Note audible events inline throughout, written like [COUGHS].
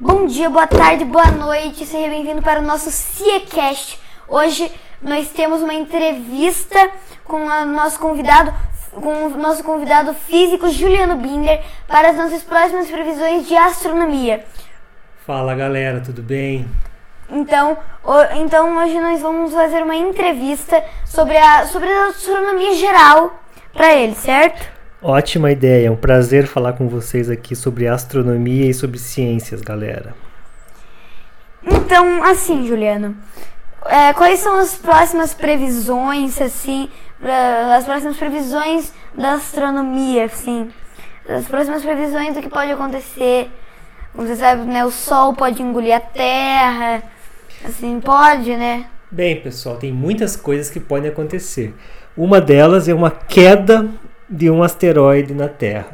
Bom dia, boa tarde, boa noite, seja bem-vindo para o nosso CIECast. Hoje nós temos uma entrevista com o nosso convidado, com o nosso convidado físico Juliano Binder para as nossas próximas previsões de astronomia. Fala galera, tudo bem? Então, então hoje nós vamos fazer uma entrevista sobre a, sobre a astronomia geral para ele, certo? Ótima ideia, é um prazer falar com vocês aqui sobre astronomia e sobre ciências, galera. Então, assim, Juliano, é, quais são as próximas previsões, assim, as próximas previsões da astronomia, assim, as próximas previsões do que pode acontecer? Você sabe, né, o Sol pode engolir a Terra, assim, pode, né? Bem, pessoal, tem muitas coisas que podem acontecer. Uma delas é uma queda de um asteroide na Terra.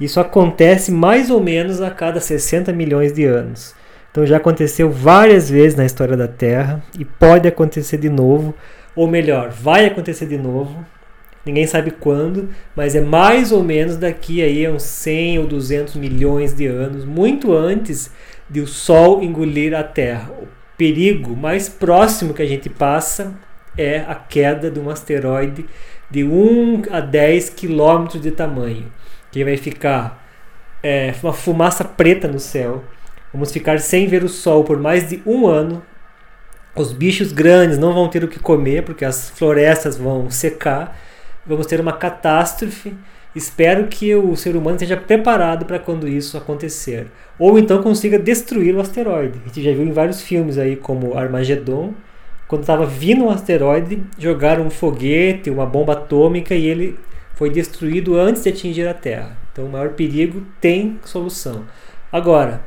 Isso acontece mais ou menos a cada 60 milhões de anos. Então já aconteceu várias vezes na história da Terra e pode acontecer de novo, ou melhor, vai acontecer de novo. Ninguém sabe quando, mas é mais ou menos daqui aí a uns 100 ou 200 milhões de anos, muito antes de o Sol engolir a Terra. O perigo mais próximo que a gente passa é a queda de um asteroide de 1 a 10 quilômetros de tamanho, que vai ficar é, uma fumaça preta no céu. Vamos ficar sem ver o sol por mais de um ano. Os bichos grandes não vão ter o que comer porque as florestas vão secar. Vamos ter uma catástrofe. Espero que o ser humano esteja preparado para quando isso acontecer. Ou então consiga destruir o asteroide. A gente já viu em vários filmes aí, como Armagedon, quando estava vindo um asteroide, jogaram um foguete, uma bomba atômica e ele foi destruído antes de atingir a Terra. Então, o maior perigo tem solução. Agora,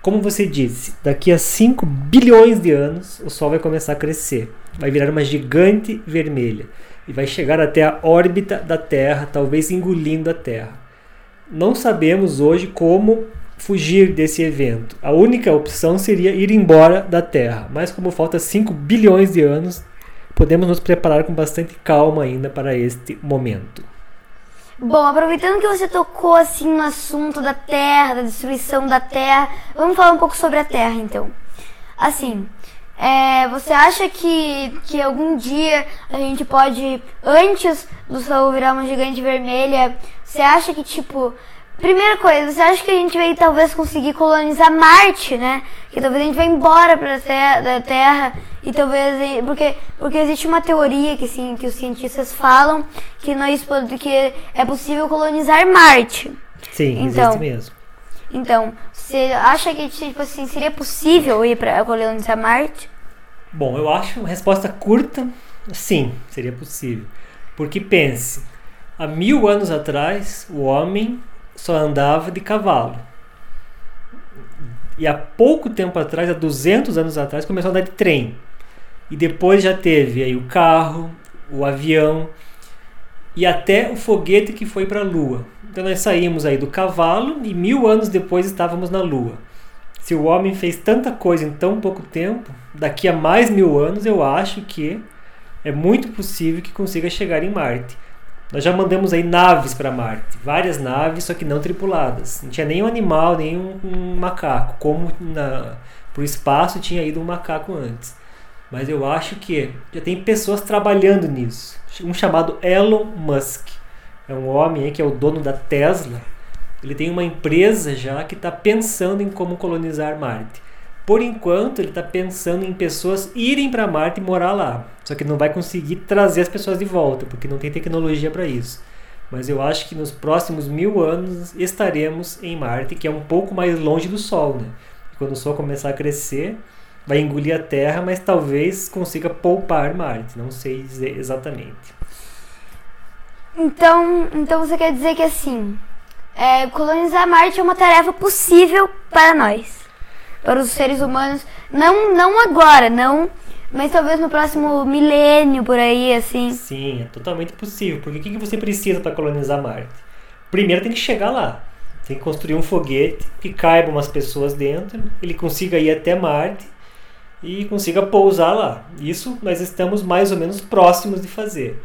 como você disse, daqui a 5 bilhões de anos o Sol vai começar a crescer, vai virar uma gigante vermelha e vai chegar até a órbita da Terra, talvez engolindo a Terra. Não sabemos hoje como fugir desse evento. A única opção seria ir embora da Terra, mas como falta 5 bilhões de anos, podemos nos preparar com bastante calma ainda para este momento. Bom, aproveitando que você tocou assim no assunto da Terra, da destruição da Terra, vamos falar um pouco sobre a Terra então. Assim, é, você acha que, que algum dia a gente pode, antes do Sol virar uma gigante vermelha, você acha que tipo Primeira coisa, você acha que a gente vai talvez conseguir colonizar Marte, né? Que talvez a gente vai embora para terra, da Terra e talvez porque porque existe uma teoria que sim, que os cientistas falam que nós que é possível colonizar Marte. Sim, então, existe mesmo. Então, você acha que tipo assim seria possível ir para colonizar Marte? Bom, eu acho uma resposta curta, sim, seria possível. Porque pense, há mil anos atrás o homem só andava de cavalo. E há pouco tempo atrás, há 200 anos atrás, começou a andar de trem. E depois já teve aí o carro, o avião e até o foguete que foi para a Lua. Então nós saímos aí do cavalo e mil anos depois estávamos na Lua. Se o homem fez tanta coisa em tão pouco tempo, daqui a mais mil anos eu acho que é muito possível que consiga chegar em Marte. Nós já mandamos aí naves para Marte, várias naves, só que não tripuladas. Não tinha nenhum animal, nenhum um macaco, como para o espaço tinha ido um macaco antes. Mas eu acho que já tem pessoas trabalhando nisso. Um chamado Elon Musk. É um homem aí que é o dono da Tesla. Ele tem uma empresa já que está pensando em como colonizar Marte. Por enquanto, ele está pensando em pessoas irem para Marte e morar lá. Só que não vai conseguir trazer as pessoas de volta, porque não tem tecnologia para isso. Mas eu acho que nos próximos mil anos estaremos em Marte, que é um pouco mais longe do Sol. Né? E quando o Sol começar a crescer, vai engolir a Terra, mas talvez consiga poupar Marte. Não sei dizer exatamente. Então, então você quer dizer que assim, é, colonizar Marte é uma tarefa possível para nós para os seres humanos. Não, não agora, não, mas talvez no próximo milênio por aí, assim. Sim, é totalmente possível. Porque o que você precisa para colonizar Marte? Primeiro tem que chegar lá. Tem que construir um foguete que caiba umas pessoas dentro, ele consiga ir até Marte e consiga pousar lá. Isso nós estamos mais ou menos próximos de fazer.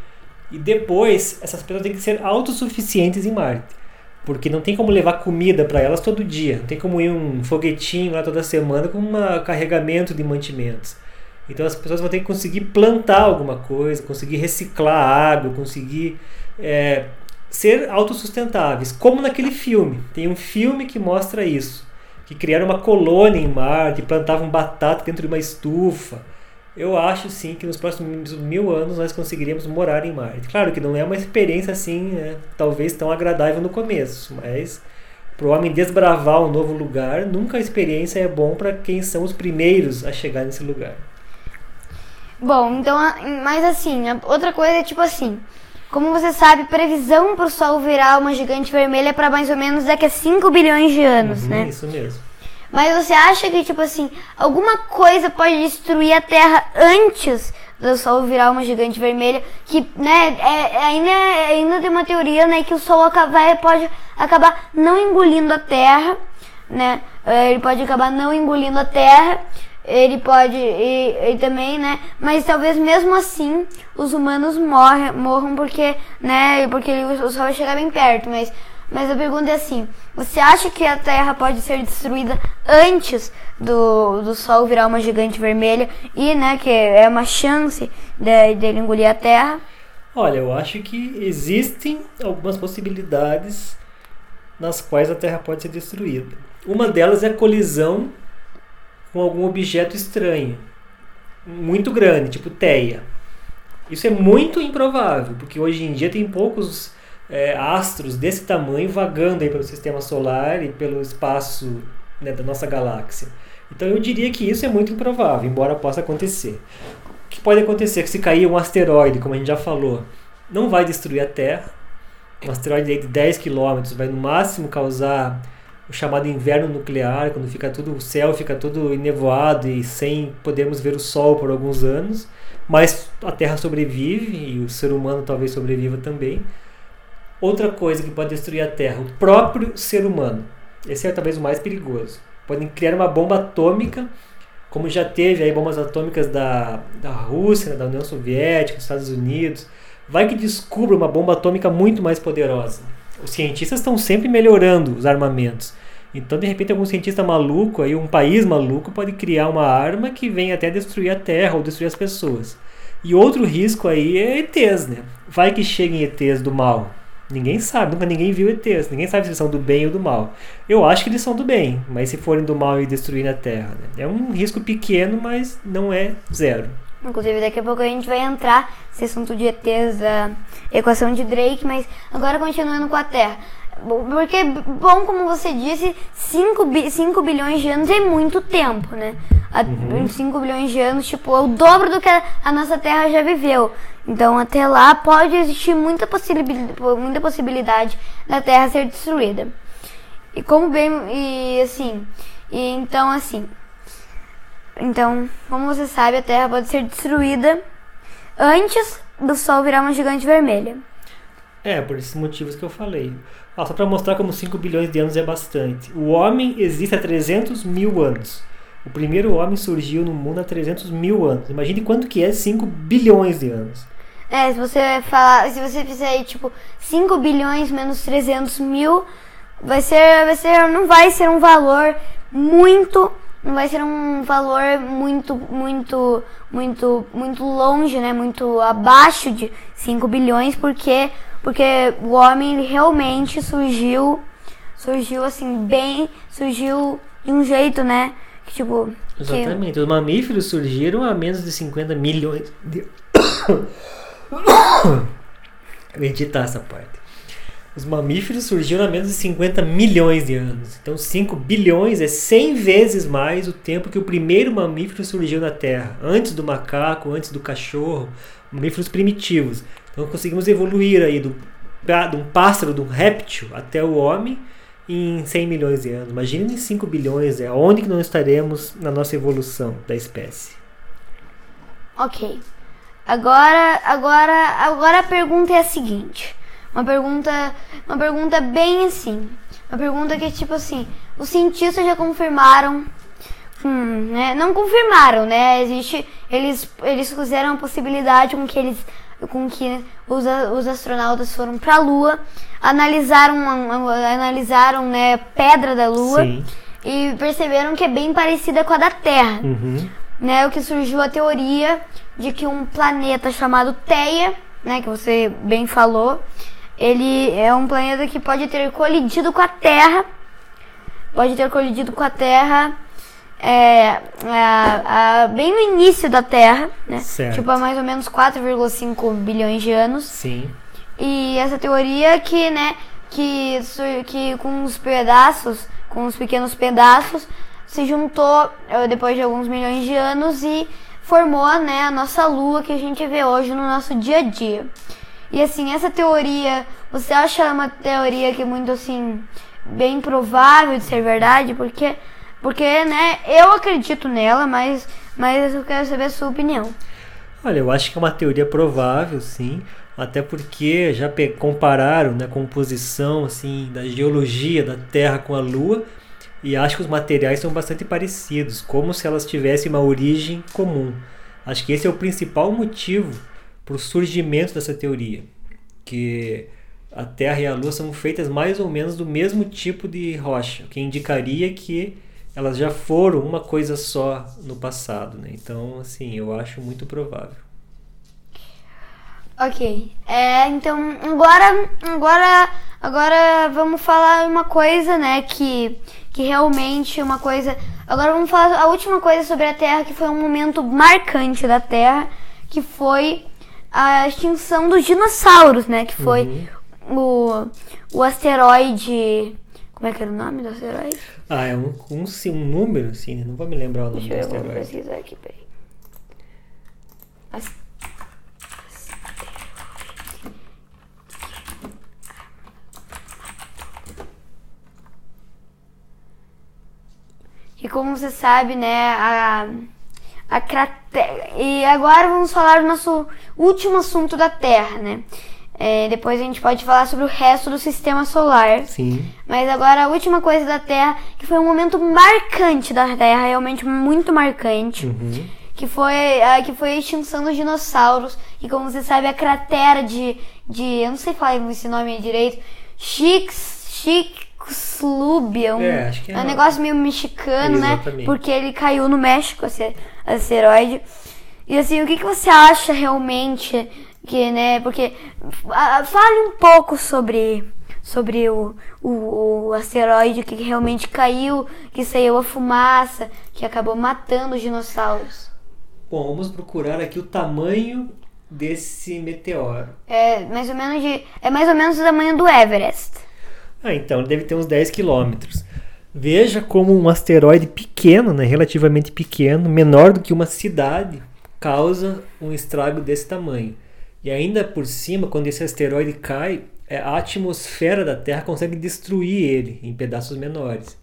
E depois, essas pessoas têm que ser autossuficientes em Marte. Porque não tem como levar comida para elas todo dia, não tem como ir um foguetinho lá toda semana com um carregamento de mantimentos. Então as pessoas vão ter que conseguir plantar alguma coisa, conseguir reciclar água, conseguir é, ser autossustentáveis, como naquele filme. Tem um filme que mostra isso, que criaram uma colônia em Marte, plantavam batata dentro de uma estufa. Eu acho sim que nos próximos mil anos nós conseguiríamos morar em Marte. Claro que não é uma experiência assim, né, talvez tão agradável no começo, mas para o homem desbravar um novo lugar, nunca a experiência é bom para quem são os primeiros a chegar nesse lugar. Bom, então, mas assim, outra coisa é tipo assim, como você sabe, previsão para o Sol virar uma gigante vermelha para mais ou menos daqui a 5 bilhões de anos, uhum, né? Isso mesmo. Mas você acha que, tipo assim, alguma coisa pode destruir a Terra antes do Sol virar uma gigante vermelha? Que, né, é, é ainda, é, ainda tem uma teoria, né, que o Sol acaba, pode acabar não engolindo a Terra, né? Ele pode acabar não engolindo a Terra ele pode e, e, também, né? Mas talvez mesmo assim os humanos morre, morram porque, né? Porque o sol vai chegar bem perto. Mas, mas a pergunta é assim: você acha que a Terra pode ser destruída antes do, do Sol virar uma gigante vermelha e, né? Que é uma chance de, de ele engolir a Terra? Olha, eu acho que existem algumas possibilidades nas quais a Terra pode ser destruída. Uma delas é a colisão com algum objeto estranho, muito grande, tipo teia. Isso é muito improvável, porque hoje em dia tem poucos é, astros desse tamanho vagando aí pelo sistema solar e pelo espaço né, da nossa galáxia. Então eu diria que isso é muito improvável, embora possa acontecer. O que pode acontecer? Que se cair um asteroide, como a gente já falou, não vai destruir a Terra. Um asteroide de 10 km vai no máximo causar o chamado inverno nuclear, quando fica tudo, o céu fica todo enevoado e sem podermos ver o sol por alguns anos, mas a Terra sobrevive e o ser humano talvez sobreviva também. Outra coisa que pode destruir a Terra, o próprio ser humano. Esse é talvez o mais perigoso. Podem criar uma bomba atômica, como já teve aí bombas atômicas da, da Rússia, da União Soviética, dos Estados Unidos. Vai que descubra uma bomba atômica muito mais poderosa. Os cientistas estão sempre melhorando os armamentos. Então, de repente, algum cientista maluco, aí, um país maluco, pode criar uma arma que vem até destruir a Terra ou destruir as pessoas. E outro risco aí é ETs, né? Vai que cheguem ETs do mal. Ninguém sabe, nunca ninguém viu ETs, ninguém sabe se eles são do bem ou do mal. Eu acho que eles são do bem, mas se forem do mal e destruírem a Terra, né? É um risco pequeno, mas não é zero. Inclusive, daqui a pouco a gente vai entrar nesse assunto de ETs da equação de Drake, mas agora continuando com a Terra. Porque, bom, como você disse, 5, bi 5 bilhões de anos é muito tempo, né? Uhum. 5 bilhões de anos, tipo, é o dobro do que a, a, nossa Terra já viveu. Então, até lá pode existir muita possibilidade, muita possibilidade da Terra ser destruída. E como bem, e assim, e então assim, então, como você sabe, a Terra pode ser destruída antes do Sol virar uma gigante vermelha. É, por esses motivos que eu falei. Ah, só para mostrar como 5 bilhões de anos é bastante. O homem existe há 300 mil anos. O primeiro homem surgiu no mundo há 300 mil anos. Imagine quanto que é 5 bilhões de anos. É, se você falar, se você fizer tipo, 5 bilhões menos 300 mil, vai ser, vai ser, não vai ser um valor muito, não vai ser um valor muito, muito, muito, muito longe, né? Muito abaixo de 5 bilhões, porque porque o homem realmente surgiu, surgiu assim, bem, surgiu de um jeito, né? Que, tipo. Exatamente. Que... Os mamíferos surgiram há menos de 50 milhões de. [COUGHS] Editar essa parte. Os mamíferos surgiram há menos de 50 milhões de anos. Então 5 bilhões é 100 vezes mais o tempo que o primeiro mamífero surgiu na Terra. Antes do macaco, antes do cachorro, mamíferos primitivos. Então conseguimos evoluir aí do, de um pássaro, de um réptil até o homem em 100 milhões de anos. Imagine em 5 bilhões, é onde que nós estaremos na nossa evolução da espécie. Ok. Agora, agora, agora a pergunta é a seguinte. Uma pergunta, uma pergunta bem assim. Uma pergunta que tipo assim, os cientistas já confirmaram Hum, né? Não confirmaram, né? Existe, eles, eles fizeram a possibilidade com que eles com que os, os astronautas foram para a Lua, analisaram, analisaram né, pedra da Lua Sim. e perceberam que é bem parecida com a da Terra. Uhum. Né, o que surgiu a teoria de que um planeta chamado Theia, né, que você bem falou, ele é um planeta que pode ter colidido com a Terra, pode ter colidido com a Terra é, é, bem no início da Terra, né? Certo. Tipo, há mais ou menos 4,5 bilhões de anos. Sim. E essa teoria que, né, que, que com os pedaços, com os pequenos pedaços, se juntou é, depois de alguns milhões de anos e formou, né, a nossa Lua que a gente vê hoje no nosso dia a dia. E assim, essa teoria, você acha uma teoria que é muito assim bem provável de ser verdade? Porque porque, né, eu acredito nela, mas, mas eu quero saber a sua opinião. Olha, eu acho que é uma teoria provável, sim. Até porque já compararam né, a composição assim, da geologia da Terra com a Lua e acho que os materiais são bastante parecidos, como se elas tivessem uma origem comum. Acho que esse é o principal motivo para o surgimento dessa teoria, que a Terra e a Lua são feitas mais ou menos do mesmo tipo de rocha, o que indicaria que elas já foram uma coisa só no passado, né? Então, assim, eu acho muito provável. Ok. É, então, agora, agora, agora vamos falar uma coisa, né? Que, que realmente uma coisa. Agora vamos falar a última coisa sobre a Terra, que foi um momento marcante da Terra, que foi a extinção dos dinossauros, né? Que foi uhum. o, o asteroide como é que era o nome do asteroide? Ah, é um, um, um número, assim, né? não vou me lembrar o nome Deixa do asteroide. Deixa eu pesquisar aqui, peraí. As... E como você sabe, né, a, a cratera... E agora vamos falar do nosso último assunto da Terra, né? É, depois a gente pode falar sobre o resto do sistema solar. Sim. Mas agora a última coisa da Terra, que foi um momento marcante da Terra, realmente muito marcante. Uhum. Que foi, a, que foi a extinção dos dinossauros. E como você sabe, a cratera de. de eu não sei falar esse nome direito. Chix. Chicxulub. É um, é, acho que é, um negócio meio mexicano, né? Porque ele caiu no México, esse asteroide. E assim, o que, que você acha realmente que, né, porque fale um pouco sobre sobre o, o, o, asteroide que realmente caiu, que saiu a fumaça, que acabou matando os dinossauros. Bom, vamos procurar aqui o tamanho desse meteoro. É mais ou menos de, é mais ou menos o tamanho do Everest. Ah, então ele deve ter uns 10 quilômetros. Veja como um asteroide pequeno, né, relativamente pequeno, menor do que uma cidade, causa um estrago desse tamanho. E ainda por cima, quando esse asteroide cai, é, a atmosfera da Terra consegue destruir ele em pedaços menores.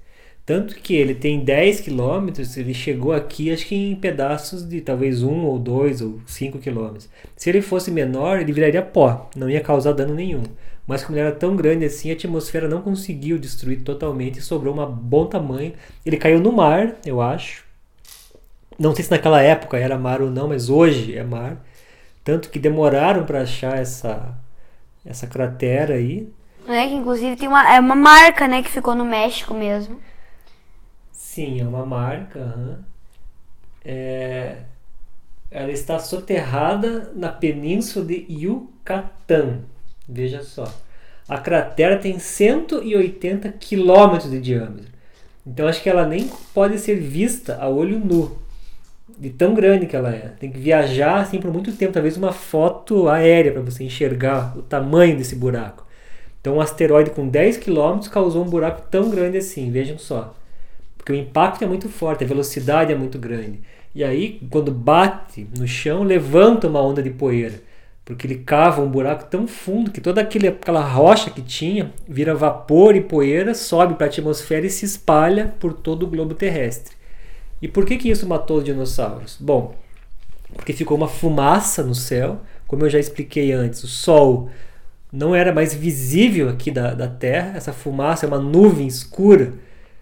Tanto que ele tem 10 quilômetros, ele chegou aqui acho que em pedaços de talvez 1 ou 2 ou 5 quilômetros. Se ele fosse menor, ele viraria pó, não ia causar dano nenhum. Mas como ele era tão grande assim, a atmosfera não conseguiu destruir totalmente sobrou um bom tamanho. Ele caiu no mar, eu acho. Não sei se naquela época era mar ou não, mas hoje é mar. Tanto que demoraram para achar essa, essa cratera aí. É, que inclusive tem uma, é uma marca, né, que ficou no México mesmo. Sim, é uma marca. Uhum. É, ela está soterrada na península de Yucatán. Veja só. A cratera tem 180 quilômetros de diâmetro. Então acho que ela nem pode ser vista a olho nu de tão grande que ela é. Tem que viajar assim por muito tempo, talvez uma foto aérea para você enxergar o tamanho desse buraco. Então, um asteroide com 10 km causou um buraco tão grande assim, vejam só. Porque o impacto é muito forte, a velocidade é muito grande. E aí, quando bate no chão, levanta uma onda de poeira. Porque ele cava um buraco tão fundo que toda aquele, aquela rocha que tinha vira vapor e poeira, sobe para a atmosfera e se espalha por todo o globo terrestre. E por que, que isso matou os dinossauros? Bom, porque ficou uma fumaça no céu, como eu já expliquei antes, o Sol não era mais visível aqui da, da Terra, essa fumaça é uma nuvem escura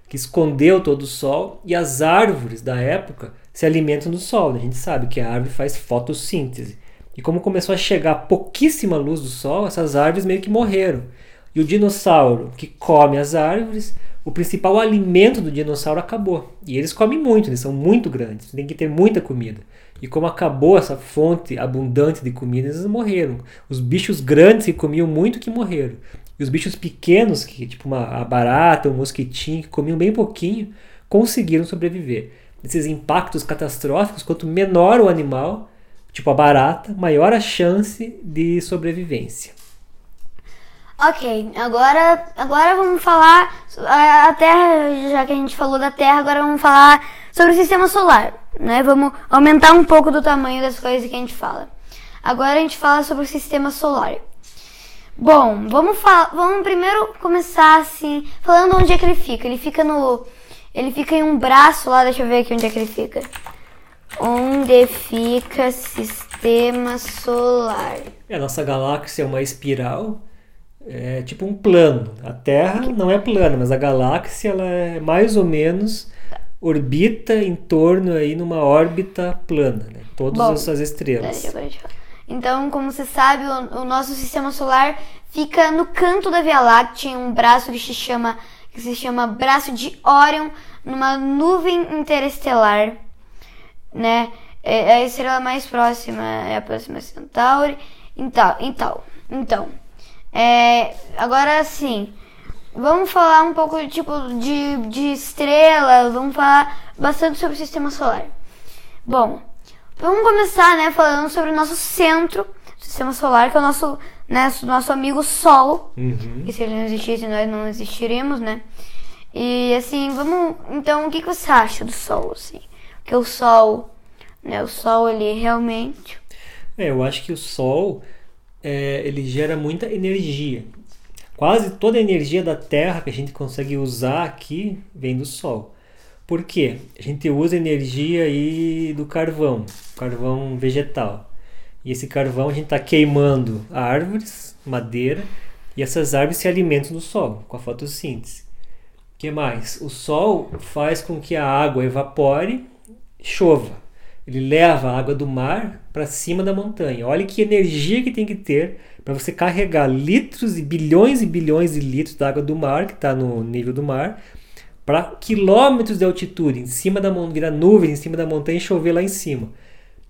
que escondeu todo o Sol, e as árvores da época se alimentam do Sol. Né? A gente sabe que a árvore faz fotossíntese. E como começou a chegar pouquíssima luz do sol, essas árvores meio que morreram. E o dinossauro que come as árvores, o principal alimento do dinossauro acabou. E eles comem muito, eles são muito grandes, tem que ter muita comida. E como acabou essa fonte abundante de comida, eles morreram. Os bichos grandes que comiam muito que morreram. E os bichos pequenos, que tipo uma a barata, um mosquitinho, que comiam bem pouquinho, conseguiram sobreviver. Esses impactos catastróficos, quanto menor o animal, tipo a barata, maior a chance de sobrevivência. Ok, agora, agora vamos falar a Terra, já que a gente falou da Terra, agora vamos falar sobre o sistema solar, né? Vamos aumentar um pouco do tamanho das coisas que a gente fala. Agora a gente fala sobre o sistema solar. Bom, vamos falar, vamos primeiro começar assim, falando onde é que ele fica. Ele fica no ele fica em um braço lá, deixa eu ver aqui onde é que ele fica. Onde fica sistema solar? É, a nossa galáxia é uma espiral é tipo um plano. A Terra não é plana, mas a galáxia ela é mais ou menos orbita em torno aí numa órbita plana, né? Todas Bom, essas estrelas. Então, como você sabe, o, o, nosso sistema solar fica no canto da Via Láctea, em um braço que se chama que se chama braço de Órion, numa nuvem interestelar, né? É, a estrela mais próxima é a próxima Centauri, então, então, então é, agora sim, vamos falar um pouco tipo de, de estrelas, vamos falar bastante sobre o sistema solar. Bom, vamos começar, né, falando sobre o nosso centro, sistema solar, que é o nosso, né, nosso amigo Sol. Uhum. E se ele não existisse, nós não existiríamos, né? E assim, vamos. Então, o que, que você acha do Sol, assim? Porque o Sol, né, o Sol, ele realmente. É, eu acho que o Sol é, ele gera muita energia. Quase toda a energia da Terra que a gente consegue usar aqui vem do Sol. Por quê? A gente usa energia aí do carvão, carvão vegetal. E esse carvão a gente está queimando árvores, madeira, e essas árvores se alimentam do Sol, com a fotossíntese. O que mais? O Sol faz com que a água evapore, chova. Ele leva a água do mar para cima da montanha. Olha que energia que tem que ter para você carregar litros e bilhões e bilhões de litros da água do mar, que está no nível do mar, para quilômetros de altitude, em cima da montanha, virar nuvens em cima da montanha e chover lá em cima.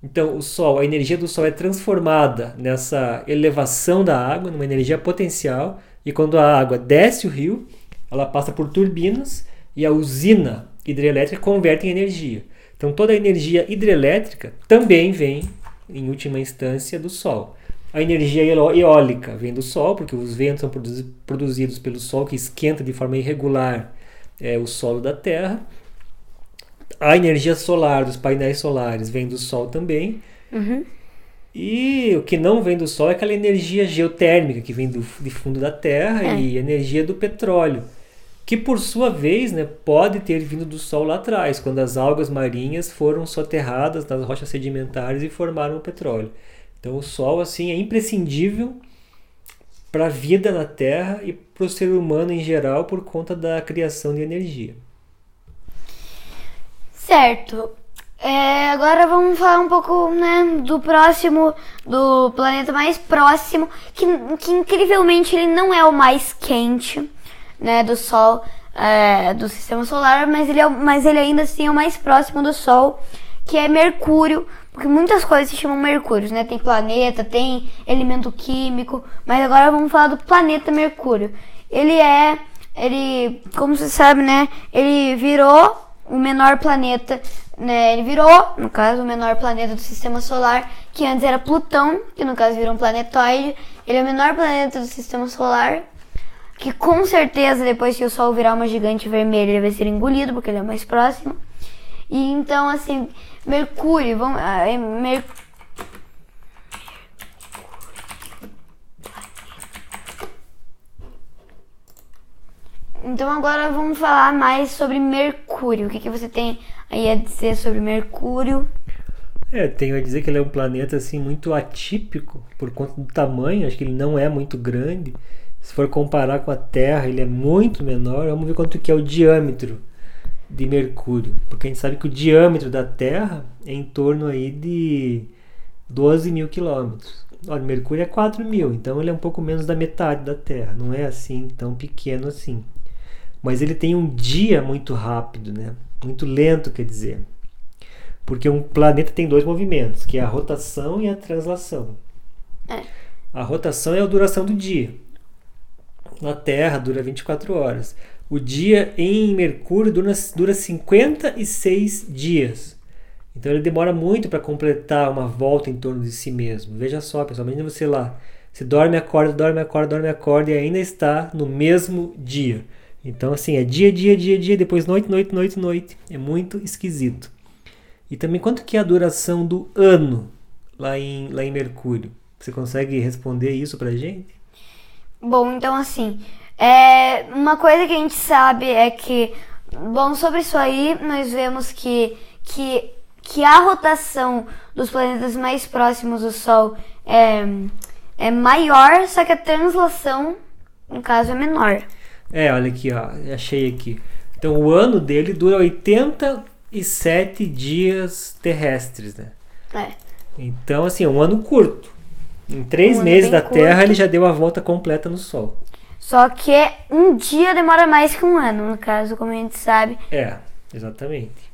Então, o Sol, a energia do Sol é transformada nessa elevação da água, numa energia potencial, e quando a água desce o rio, ela passa por turbinas e a usina hidrelétrica converte em energia. Então toda a energia hidrelétrica também vem, em última instância, do Sol. A energia eólica vem do Sol, porque os ventos são produzidos pelo Sol, que esquenta de forma irregular é, o solo da Terra. A energia solar dos painéis solares vem do Sol também. Uhum. E o que não vem do Sol é aquela energia geotérmica que vem do de fundo da Terra é. e energia do petróleo que por sua vez né, pode ter vindo do Sol lá atrás, quando as algas marinhas foram soterradas nas rochas sedimentares e formaram o petróleo. Então o Sol assim é imprescindível para a vida na Terra e para o ser humano em geral por conta da criação de energia. Certo. É, agora vamos falar um pouco né, do próximo, do planeta mais próximo, que, que incrivelmente ele não é o mais quente né, do Sol, é, do Sistema Solar, mas ele, é, mas ele ainda assim é o mais próximo do Sol, que é Mercúrio, porque muitas coisas se chamam Mercúrio, né? Tem planeta, tem elemento químico, mas agora vamos falar do planeta Mercúrio. Ele é, ele, como você sabe, né? Ele virou o menor planeta, né? Ele virou, no caso, o menor planeta do Sistema Solar, que antes era Plutão, que no caso virou um planetoide. Ele é o menor planeta do Sistema Solar que com certeza depois que o Sol virar uma gigante vermelha ele vai ser engolido porque ele é mais próximo. E então assim, Mercúrio, vamos, ah, é, Mer... Então agora vamos falar mais sobre Mercúrio. O que, que você tem aí a dizer sobre Mercúrio? É, tenho a dizer que ele é um planeta assim muito atípico por conta do tamanho. Acho que ele não é muito grande. Se for comparar com a Terra, ele é muito menor. Vamos ver quanto que é o diâmetro de Mercúrio, porque a gente sabe que o diâmetro da Terra é em torno aí de 12 mil quilômetros. Olha, Mercúrio é 4 mil, então ele é um pouco menos da metade da Terra. Não é assim tão pequeno assim. Mas ele tem um dia muito rápido, né? Muito lento, quer dizer. Porque um planeta tem dois movimentos, que é a rotação e a translação. É. A rotação é a duração do dia. Na Terra dura 24 horas. O dia em Mercúrio dura, dura 56 dias. Então ele demora muito para completar uma volta em torno de si mesmo. Veja só, pessoal, imagina você lá. Você dorme, acorda, dorme, acorda, dorme, acorda e ainda está no mesmo dia. Então, assim, é dia, dia, dia, dia, depois noite, noite, noite, noite. É muito esquisito. E também quanto que é a duração do ano lá em, lá em Mercúrio? Você consegue responder isso pra gente? Bom, então assim, é, uma coisa que a gente sabe é que, bom, sobre isso aí, nós vemos que, que, que a rotação dos planetas mais próximos do Sol é, é maior, só que a translação, no caso, é menor. É, olha aqui, ó, achei aqui. Então o ano dele dura 87 dias terrestres, né? É. Então, assim, é um ano curto. Em três meses da Terra, curto. ele já deu a volta completa no Sol. Só que um dia demora mais que um ano, no caso, como a gente sabe. É, exatamente.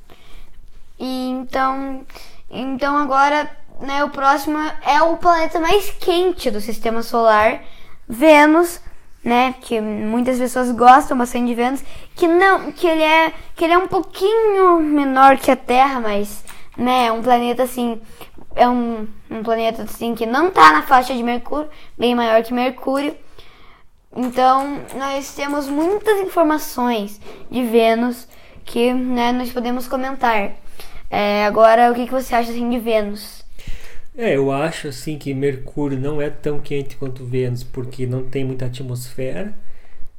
E então, então agora, né, o próximo é o planeta mais quente do sistema solar, Vênus, né, que muitas pessoas gostam bastante de Vênus, que não, que ele é, que ele é um pouquinho menor que a Terra, mas, né, é um planeta assim, é um, um planeta assim que não tá na faixa de Mercúrio, bem maior que Mercúrio. Então, nós temos muitas informações de Vênus que né, nós podemos comentar. É, agora, o que, que você acha assim, de Vênus? É, eu acho assim que Mercúrio não é tão quente quanto Vênus, porque não tem muita atmosfera.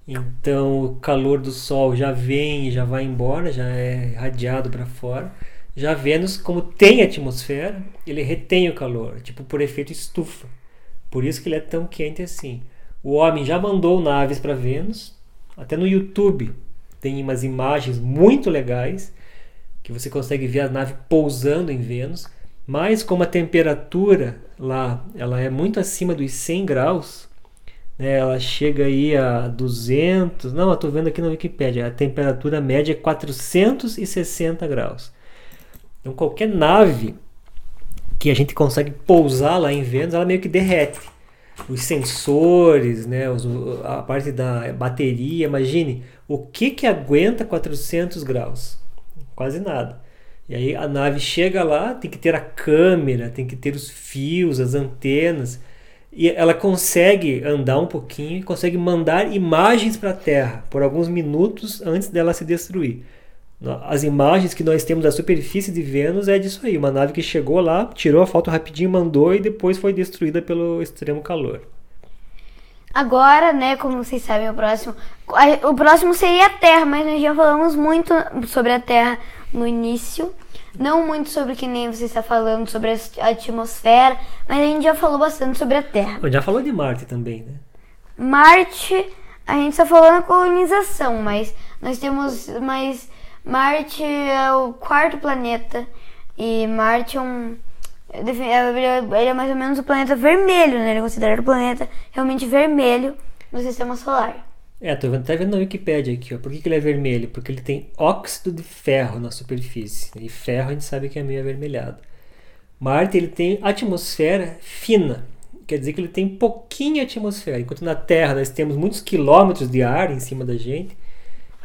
Então o calor do Sol já vem e já vai embora, já é radiado para fora. Já Vênus, como tem atmosfera, ele retém o calor, tipo por efeito estufa. Por isso que ele é tão quente assim. O homem já mandou naves para Vênus, até no YouTube tem umas imagens muito legais que você consegue ver a nave pousando em Vênus, mas como a temperatura lá ela é muito acima dos 100 graus, né, ela chega aí a 200, não, eu estou vendo aqui na Wikipedia, a temperatura média é 460 graus. Então qualquer nave que a gente consegue pousar lá em Vênus, ela meio que derrete. Os sensores, né, os- a parte da bateria, imagine o que que aguenta 400 graus? Quase nada. E aí a nave chega lá, tem que ter a câmera, tem que ter os fios, as antenas, e ela consegue andar um pouquinho consegue mandar imagens para a Terra por alguns minutos antes dela se destruir. As imagens que nós temos da superfície de Vênus é disso aí, uma nave que chegou lá, tirou a foto rapidinho, mandou e depois foi destruída pelo extremo calor. Agora, né, como vocês sabem, o próximo. O próximo seria a Terra, mas nós já falamos muito sobre a Terra no início. Não muito sobre o que nem você está falando, sobre a atmosfera, mas a gente já falou bastante sobre a Terra. Bom, já falou de Marte também, né? Marte, a gente só falou na colonização, mas nós temos. Mas Marte é o quarto planeta. E Marte é um. é é- Ele é, mais ou menos o planeta vermelho, né? Ele é considerado o planeta realmente vermelho no sistema solar. É, tô até vendo na Wikipédia aqui, ó. Por que, que ele é vermelho? Porque ele tem óxido de ferro na superfície. E ferro a gente sabe que é meio avermelhado. Marte ele tem atmosfera fina. Quer dizer que ele tem pouquinha atmosfera. Enquanto na Terra nós temos muitos quilômetros de ar em cima da gente,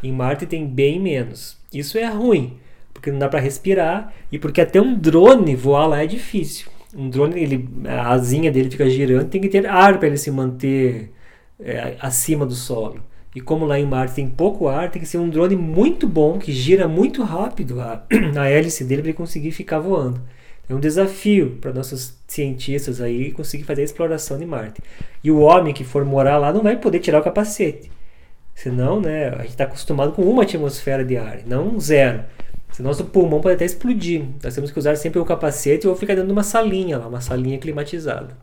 em Marte tem bem menos. Isso é ruim, porque não dá para respirar e porque até um drone voar lá é difícil. Um drone, ele, a asinha dele fica girando, tem que ter ar para ele se manter é, acima do solo. E como lá em Marte tem pouco ar, tem que ser um drone muito bom, que gira muito rápido a, [CLEARS THROAT] a hélice dele para ele conseguir ficar voando. É um desafio para nossos cientistas aí conseguir fazer a exploração de Marte. E o homem que for morar lá não vai poder tirar o capacete. Senão, né, a gente está acostumado com uma atmosfera de ar, não zero. Senão nosso pulmão pode até explodir. Nós temos que usar sempre o capacete ou ficar dentro de uma salinha lá, uma salinha climatizada.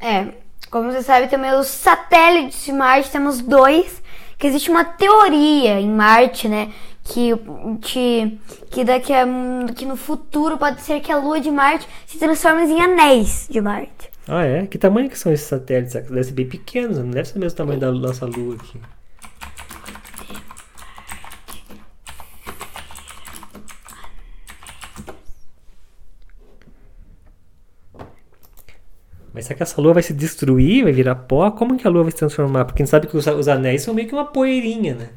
É, como você sabe também os satélites de Marte, temos dois, que existe uma teoria em Marte, né, que te, que daqui a, que no futuro pode ser que a Lua de Marte se transforme em anéis de Marte. Ah, é? Que tamanho que são esses satélites? Deve ser bem pequenos, não deve ser o mesmo tamanho da nossa Lua aqui. Mas será que essa lua vai se destruir, vai virar pó? Como que a lua vai se transformar? Porque a gente sabe que os, anéis são meio que uma poeirinha, né?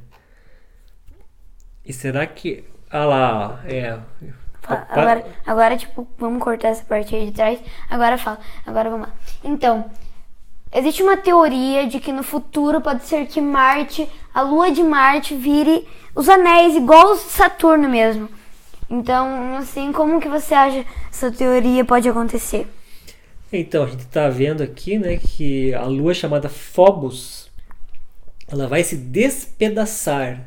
E será que. Ah lá, é. Agora, agora, tipo, vamos cortar essa parte aí de trás. Agora fala. Agora vamos lá. Então, existe uma teoria de que no futuro pode ser que Marte, a lua de Marte, vire os anéis, igual os de Saturno mesmo. Então, assim, como que você acha essa teoria pode acontecer? Então, a gente está vendo aqui né, que a lua chamada Phobos ela vai se despedaçar.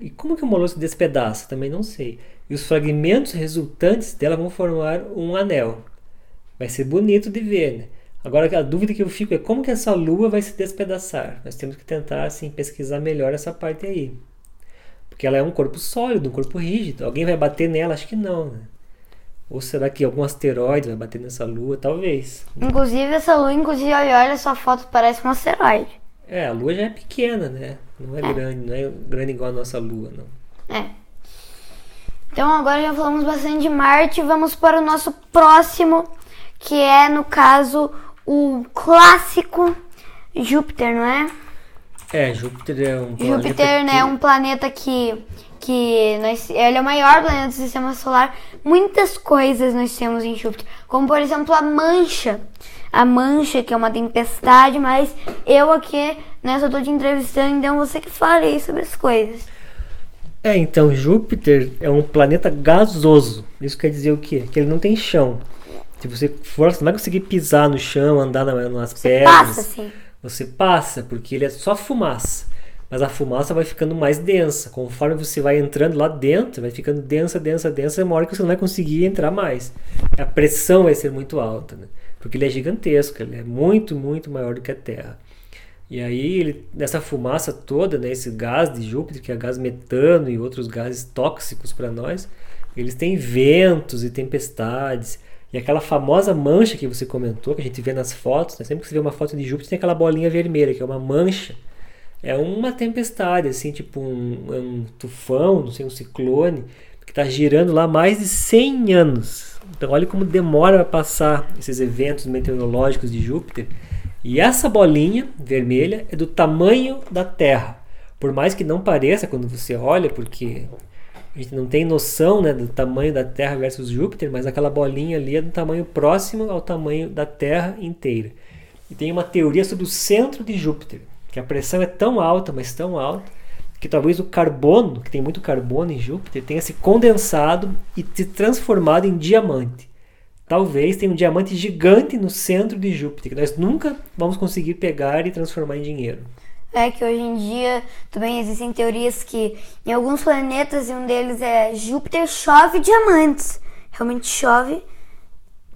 E como que uma lua se despedaça? Também não sei. E os fragmentos resultantes dela vão formar um anel. Vai ser bonito de ver, né? Agora a dúvida que eu fico é como que essa lua vai se despedaçar. Nós temos que tentar assim pesquisar melhor essa parte aí. Porque ela é um corpo sólido, um corpo rígido. Alguém vai bater nela? Acho que não, né? Ou será que algum asteroide vai bater nessa lua? Talvez. Inclusive, essa lua, inclusive, olha essa foto, parece um asteroide. É, a lua já é pequena, né? Não é, é. grande, não é grande igual a nossa lua, não. É. Então agora já falamos bastante de Marte, vamos para o nosso próximo, que é, no caso, o clássico Júpiter, não é? É, Júpiter é um planeta. Júpiter, né, é um planeta que que nós, ele é o maior planeta do sistema solar. Muitas coisas nós temos em Júpiter, como por exemplo a Mancha. A Mancha, que é uma tempestade, mas eu aqui, né, só tô te entrevistando, então você que fale sobre as coisas. É, então Júpiter é um planeta gasoso. Isso quer dizer o quê? Que ele não tem chão. Se você for, você não vai conseguir pisar no chão, andar nas você pedras. Passa, sim. Você passa, porque ele é só fumaça mas a fumaça vai ficando mais densa. Conforme você vai entrando lá dentro, vai ficando densa, densa, densa, é uma hora que você não vai conseguir entrar mais. A pressão vai ser muito alta, né? porque ele é gigantesco, ele é muito, muito maior do que a Terra. E aí, ele, nessa fumaça toda, né, esse gás de Júpiter, que é gás metano e outros gases tóxicos para nós, eles têm ventos e tempestades. E aquela famosa mancha que você comentou, que a gente vê nas fotos, né? sempre que você vê uma foto de Júpiter, tem aquela bolinha vermelha, que é uma mancha é uma tempestade, assim, tipo um, um tufão, não sei, um ciclone, que está girando lá mais de 100 anos. Então, olha como demora a passar esses eventos meteorológicos de Júpiter. E essa bolinha vermelha é do tamanho da Terra. Por mais que não pareça quando você olha, porque a gente não tem noção né, do tamanho da Terra versus Júpiter, mas aquela bolinha ali é do tamanho próximo ao tamanho da Terra inteira. E tem uma teoria sobre o centro de Júpiter que a pressão é tão alta, mas tão alta, que talvez o carbono, que tem muito carbono em Júpiter, tenha se condensado e se transformado em diamante. Talvez tenha um diamante gigante no centro de Júpiter, que nós nunca vamos conseguir pegar e transformar em dinheiro. É que hoje em dia também existem teorias que em alguns planetas, e um deles é Júpiter, chove diamantes. Realmente chove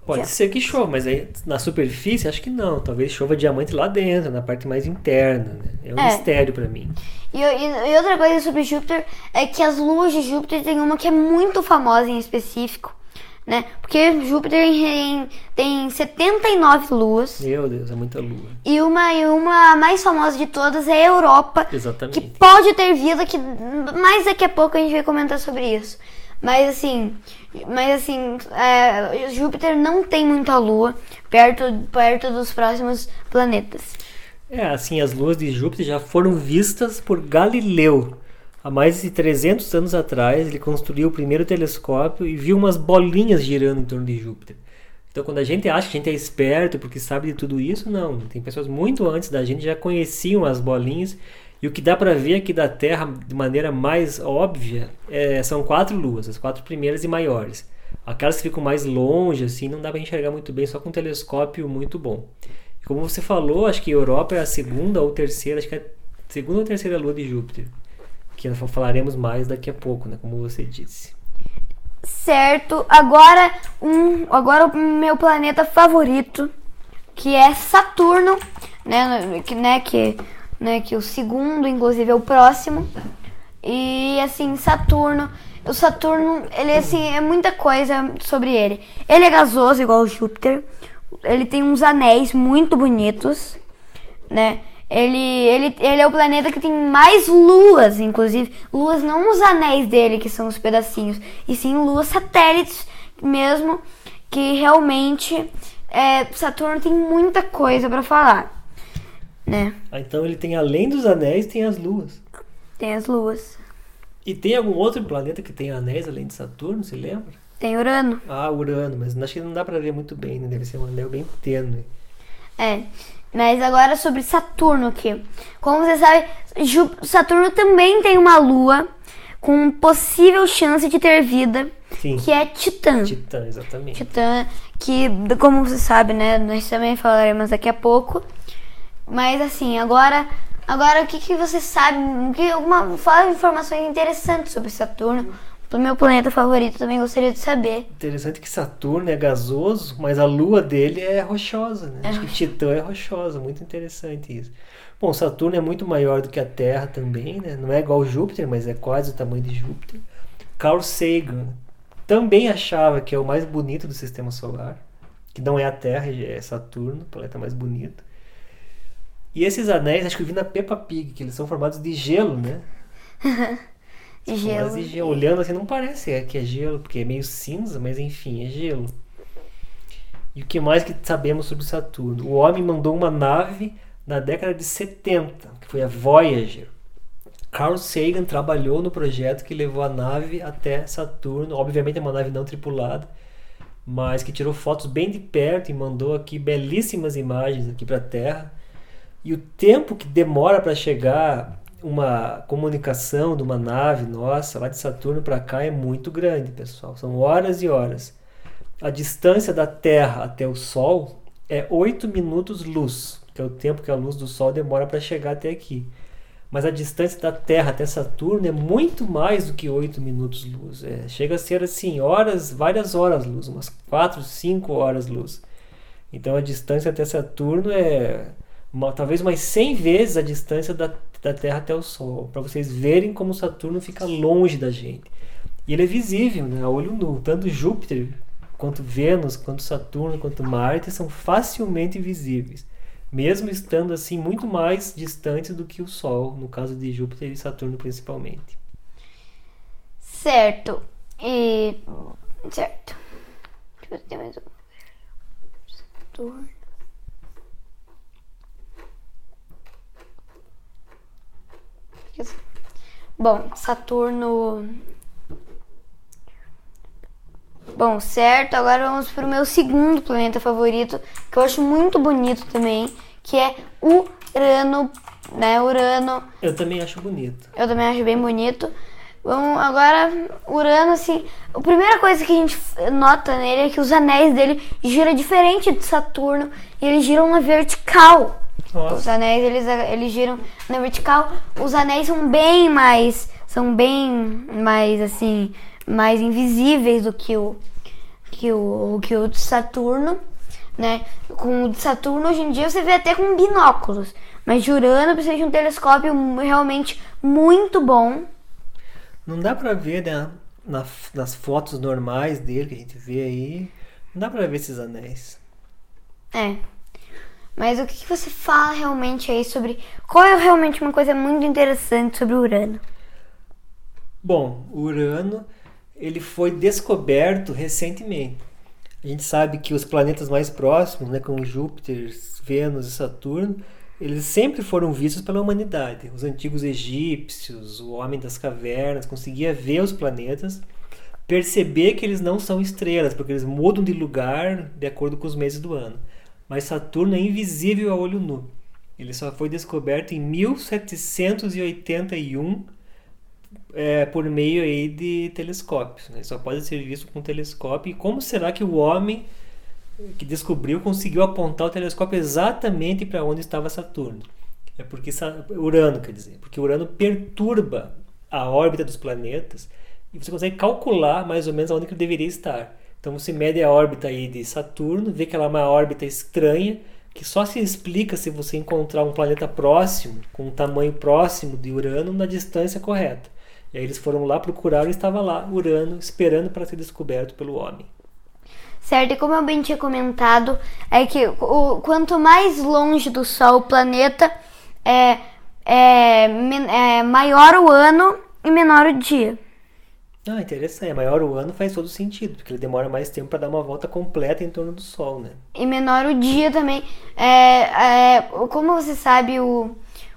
Pode ser que chova, mas aí na superfície acho que não. Talvez chova diamante lá dentro, na parte mais interna. Né? É um é. mistério para mim. E, e, e, outra coisa sobre Júpiter é que as luas de Júpiter tem uma que é muito famosa em específico, né? Porque Júpiter tem, tem 79 luas. Meu Deus, é muita lua. E uma, e uma mais famosa de todas é a Europa. Exatamente. Que pode ter vida, que mais daqui a pouco a gente vai comentar sobre isso. Mas assim, mas assim, é, Júpiter não tem muita lua perto, perto dos próximos planetas. É, assim, as luas de Júpiter já foram vistas por Galileu. Há mais de 300 anos atrás, ele construiu o primeiro telescópio e viu umas bolinhas girando em torno de Júpiter. Então, quando a gente acha que a gente é esperto porque sabe de tudo isso, não. Tem pessoas muito antes da gente já conheciam as bolinhas e o que dá para ver aqui da Terra de maneira mais óbvia é, são quatro luas, as quatro primeiras e maiores. Aquelas que ficam mais longe, assim, não dá para enxergar muito bem, só com um telescópio muito bom. Como você falou, acho que a Europa é a segunda ou terceira, acho que é a segunda ou terceira lua de Júpiter. Que falaremos mais daqui a pouco, né? Como você disse. Certo. Agora, um, agora o meu planeta favorito, que é Saturno, né? Que, né, que né, que o segundo, inclusive, é o próximo. E assim, Saturno, o Saturno, ele assim, é muita coisa sobre ele. Ele é gasoso igual o Júpiter. Ele tem uns anéis muito bonitos, né? Ele, ele, ele é o planeta que tem mais luas, inclusive. Luas não os anéis dele, que são os pedacinhos, e sim luas satélites mesmo, que realmente é, Saturno tem muita coisa para falar, né? Ah, então ele tem além dos anéis, tem as luas. Tem as luas. E tem algum outro planeta que tem anéis além de Saturno, se lembra? Tem Urano. Ah, Urano, mas acho que não dá para ver muito bem, né? Deve ser um anel bem tênue. É. Mas agora sobre Saturno aqui. Como você sabe, Saturno também tem uma lua com possível chance de ter vida, Sim. que é Titã. Titã, exatamente. Titã, que como você sabe, né, nós também falaremos daqui a pouco. Mas assim, agora, agora o que, que você sabe? Que alguma fala informações interessantes sobre Saturno do meu planeta favorito, também gostaria de saber. Interessante que Saturno é gasoso, mas a lua dele é rochosa, né? É Acho que Titã é rochosa, muito interessante isso. Bom, Saturno é muito maior do que a Terra também, né? Não é igual Júpiter, mas é quase o tamanho de Júpiter. Carl Sagan também achava que é o mais bonito do sistema solar, que não é a Terra, é Saturno, o planeta mais bonito. E esses anéis, acho que eu vi na Peppa Pig, que eles são formados de gelo, né? [LAUGHS] De gelo. Mas de gelo. Olhando assim não parece que é gelo, porque é meio cinza, mas enfim, é gelo. E o que mais que sabemos sobre Saturno? O homem mandou uma nave na década de 70, que foi a Voyager. Carl Sagan trabalhou no projeto que levou a nave até Saturno. Obviamente é uma nave não tripulada, mas que tirou fotos bem de perto e mandou aqui belíssimas imagens aqui para a Terra. E o tempo que demora para chegar uma comunicação de uma nave nossa lá de Saturno para cá é muito grande, pessoal. São horas e horas. A distância da Terra até o Sol é 8 minutos luz, que é o tempo que a luz do Sol demora para chegar até aqui. Mas a distância da Terra até Saturno é muito mais do que 8 minutos luz. É, chega a ser assim, horas, várias horas luz, umas 4, 5 horas luz. Então a distância até Saturno é uma, talvez mais 100 vezes a distância da, da Terra até o Sol, para vocês verem como Saturno fica longe da gente. E ele é visível, né, a olho nu. Tanto Júpiter, quanto Vênus, quanto Saturno, quanto Marte são facilmente visíveis, mesmo estando assim muito mais distantes do que o Sol, no caso de Júpiter e Saturno principalmente. Certo. E. Certo. Deixa eu ver mais um. Saturno. Bom, Saturno. Bom, certo. Agora vamos para o meu segundo planeta favorito, que eu acho muito bonito também, que é Urano, né? Urano. Eu também acho bonito. Eu também acho bem bonito. Vamos agora, Urano, assim, a primeira coisa que a gente nota nele é que os anéis dele giram diferente de Saturno e eles giram na vertical. Nossa. Os anéis eles, eles giram na vertical. Os anéis são bem mais, são bem mais assim, mais invisíveis do que o que o que o de Saturno, né? Com o de Saturno hoje em dia você vê até com binóculos, mas de Urano precisa de um telescópio realmente muito bom. Não dá pra ver né, na, nas fotos normais dele que a gente vê aí, não dá pra ver esses anéis. É. Mas o que, você fala realmente aí sobre. Qual é realmente uma coisa muito interessante sobre Urano? Bom, Urano ele foi descoberto recentemente. A gente sabe que os planetas mais próximos, né, como Júpiter, Vênus e Saturno, eles sempre foram vistos pela humanidade. Os antigos egípcios, o homem das cavernas, conseguia ver os planetas, perceber que eles não são estrelas, porque eles mudam de lugar de acordo com os meses do ano. Mas Saturno é invisível a olho nu. Ele só foi descoberto em 1781 é, por meio aí de telescópios. Né? Só pode ser visto com telescópio. E como será que o homem que descobriu conseguiu apontar o telescópio exatamente para onde estava Saturno? É porque Urano, quer dizer, porque Urano perturba a órbita dos planetas e você consegue calcular mais ou menos onde ele deveria estar. Então você mede a órbita aí de Saturno, vê que ela é uma órbita estranha, que só se explica se você encontrar um planeta próximo, com um tamanho próximo de Urano, na distância correta. E aí eles foram lá procurar e estava lá Urano esperando para ser descoberto pelo homem. Certo, e como eu bem tinha comentado, é que o, quanto mais longe do Sol o planeta, é, é, é maior o ano e menor o dia. Ah, interessante. É maior o ano faz todo sentido, porque ele demora mais tempo para dar uma volta completa em torno do Sol, né? E menor o dia também. É, é, como você sabe, o,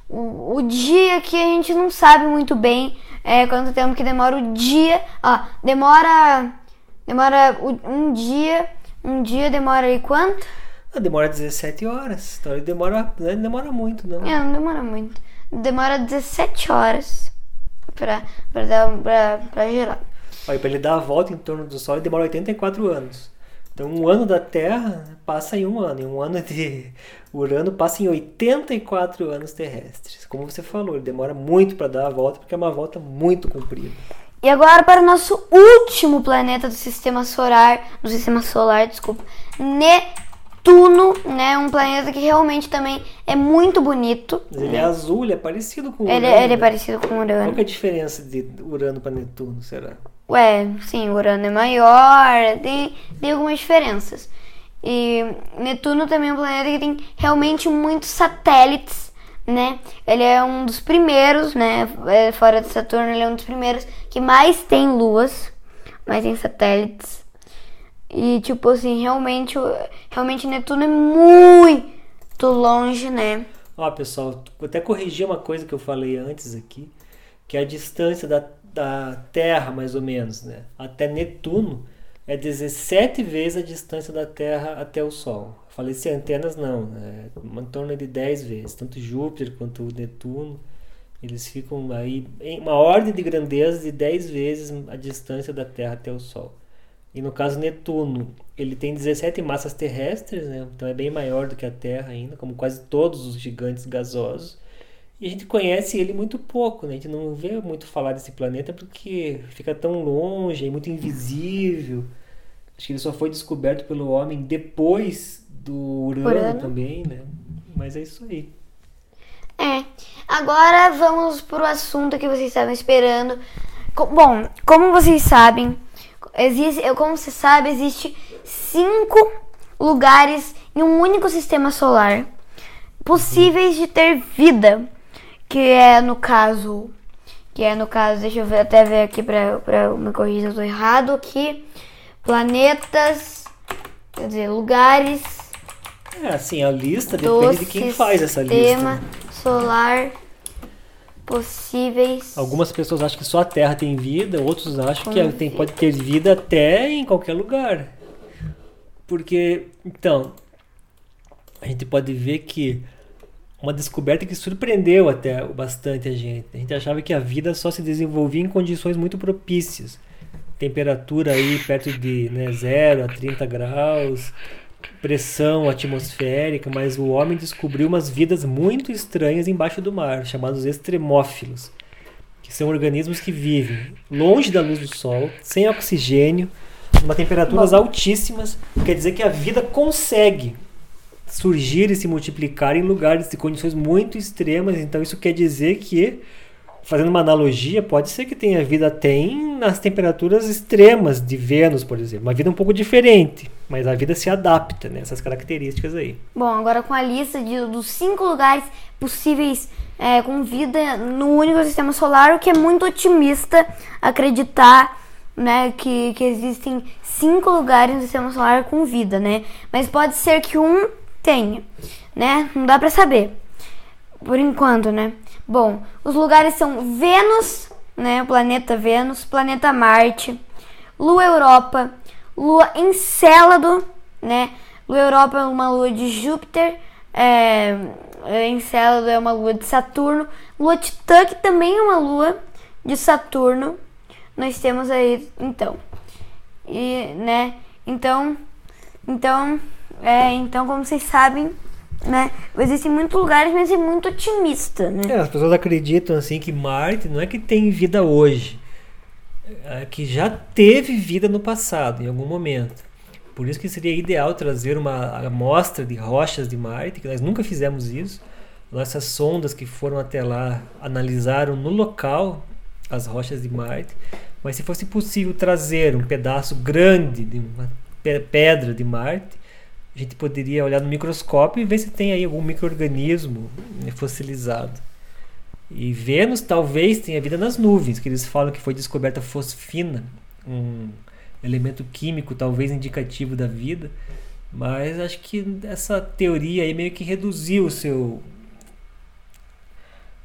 o, o dia que a gente não sabe muito bem é, quanto tempo que demora o dia. Ó, demora. Demora um dia. Um dia demora aí quanto? Ah, demora 17 horas. Então ele demora. Não né, demora muito, não. É, não demora muito. Demora 17 horas girar. Olha, pra ele dar a volta em torno do Sol, ele demora 84 anos. Então, um ano da Terra passa em um ano, e um ano de [LAUGHS] Urano passa em 84 anos terrestres. Como você falou, ele demora muito para dar a volta, porque é uma volta muito comprida. E agora para o nosso último planeta do sistema solar, do sistema solar, desculpa, Netuno, né? Um planeta que realmente também é muito bonito. Mas ele é azul, ele é parecido com Urano. Ele, ele é né? parecido com Urano. Qual é a diferença de Urano para Netuno, será? Ué, sim, Urano é maior, tem, tem algumas diferenças. E Netuno também é um planeta que tem realmente muitos satélites, né? Ele é um dos primeiros, né? É, fora de Saturno, ele é um dos primeiros que mais tem luas, mais tem satélites. E tipo assim, realmente, realmente Netuno é muito longe, né? Ó, pessoal, vou até corrigir uma coisa que eu falei antes aqui, que a distância da da Terra, mais ou menos, né? até Netuno, é 17 vezes a distância da Terra até o Sol. falei centenas, não, é em torno de 10 vezes. Tanto Júpiter quanto Netuno, eles ficam aí em uma ordem de grandeza de 10 vezes a distância da Terra até o Sol. E no caso Netuno, ele tem 17 massas terrestres, né? então é bem maior do que a Terra ainda, como quase todos os gigantes gasosos. E a gente conhece ele muito pouco, né? A gente não vê muito falar desse planeta porque fica tão longe, é muito invisível. Acho que ele só foi descoberto pelo homem depois do Urano, Urano. também, né? Mas é isso aí. É. Agora vamos pro assunto que vocês estavam esperando. Bom, como vocês sabem, existe, como você sabe, existe cinco lugares em um único sistema solar possíveis de ter vida que é no caso, que é no caso, deixa eu ver, até ver aqui para para me corrigir se eu estou errado aqui, planetas, quer dizer, lugares. É, assim, a lista depende de quem faz essa lista. Sistema solar possíveis. Algumas pessoas acham que só a Terra tem vida, outros acham que tem, pode ter vida até em qualquer lugar. Porque, então, a gente pode ver que uma descoberta que surpreendeu até bastante a gente. A gente achava que a vida só se desenvolvia em condições muito propícias. Temperatura aí perto de né, 0 a 30 graus, pressão atmosférica, mas o homem descobriu umas vidas muito estranhas embaixo do mar, chamados extremófilos, que são organismos que vivem longe da luz do sol, sem oxigênio, uma temperaturas altíssimas. Quer dizer que a vida consegue surgir e se multiplicar em lugares de condições muito extremas. Então isso quer dizer que, fazendo uma analogia, pode ser que tenha vida até nas temperaturas extremas de Vênus, por exemplo. Uma vida um pouco diferente, mas a vida se adapta nessas né, características aí. Bom, agora com a lista de, dos cinco lugares possíveis é, com vida no único sistema solar, o que é muito otimista acreditar né, que, que existem cinco lugares no sistema solar com vida, né? Mas pode ser que um tenha, né? Não dá para saber. Por enquanto, né? Bom, os lugares são Vênus, né? O planeta Vênus, planeta Marte, Lua Europa, Lua Encélado, né? Lua Europa é uma lua de Júpiter, é, é, Encélado é uma lua de Saturno, Lua Titã que também é uma lua de Saturno. Nós temos aí, então, e, né? Então, então é, então, como vocês sabem, né? Existem muitos lugares, mas é muito otimista, né? É, as pessoas acreditam assim que Marte não é que tem vida hoje, é que já teve vida no passado, em algum momento. Por isso que seria ideal trazer uma amostra de rochas de Marte, que nós nunca fizemos isso. Nossas sondas que foram até lá analisaram no local as rochas de Marte. Mas se fosse possível trazer um pedaço grande de uma pedra de Marte, a gente poderia olhar no microscópio e ver se tem aí algum microorganismo né, fossilizado. E Vênus talvez tenha vida nas nuvens, que eles falam que foi descoberta fosfina, um elemento químico talvez indicativo da vida. Mas acho que essa teoria aí meio que reduziu o seu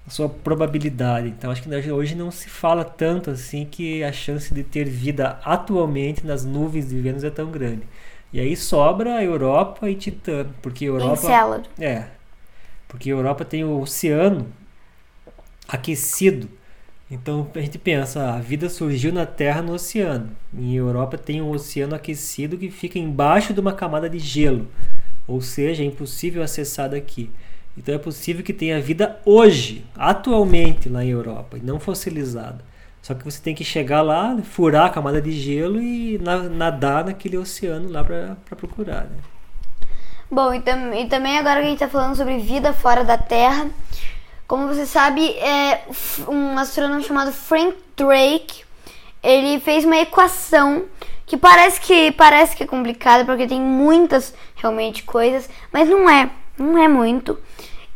a sua probabilidade. Então acho que hoje não se fala tanto assim que a chance de ter vida atualmente nas nuvens de Vênus é tão grande. E aí sobra a Europa e Titã, porque a Europa Encélado. é, porque Europa tem o oceano aquecido. Então a gente pensa, a vida surgiu na Terra no oceano. Em Europa tem um oceano aquecido que fica embaixo de uma camada de gelo, ou seja, é impossível acessar daqui. Então é possível que tenha vida hoje, atualmente lá em Europa, e não fossilizada. Só que você tem que chegar lá, furar a camada de gelo e nadar naquele oceano lá para procurar. Né? Bom, e, tam e, também agora que a gente está falando sobre vida fora da Terra, como você sabe, é, um astrônomo chamado Frank Drake, ele fez uma equação que parece que parece que é complicada porque tem muitas realmente coisas, mas não é, não é muito.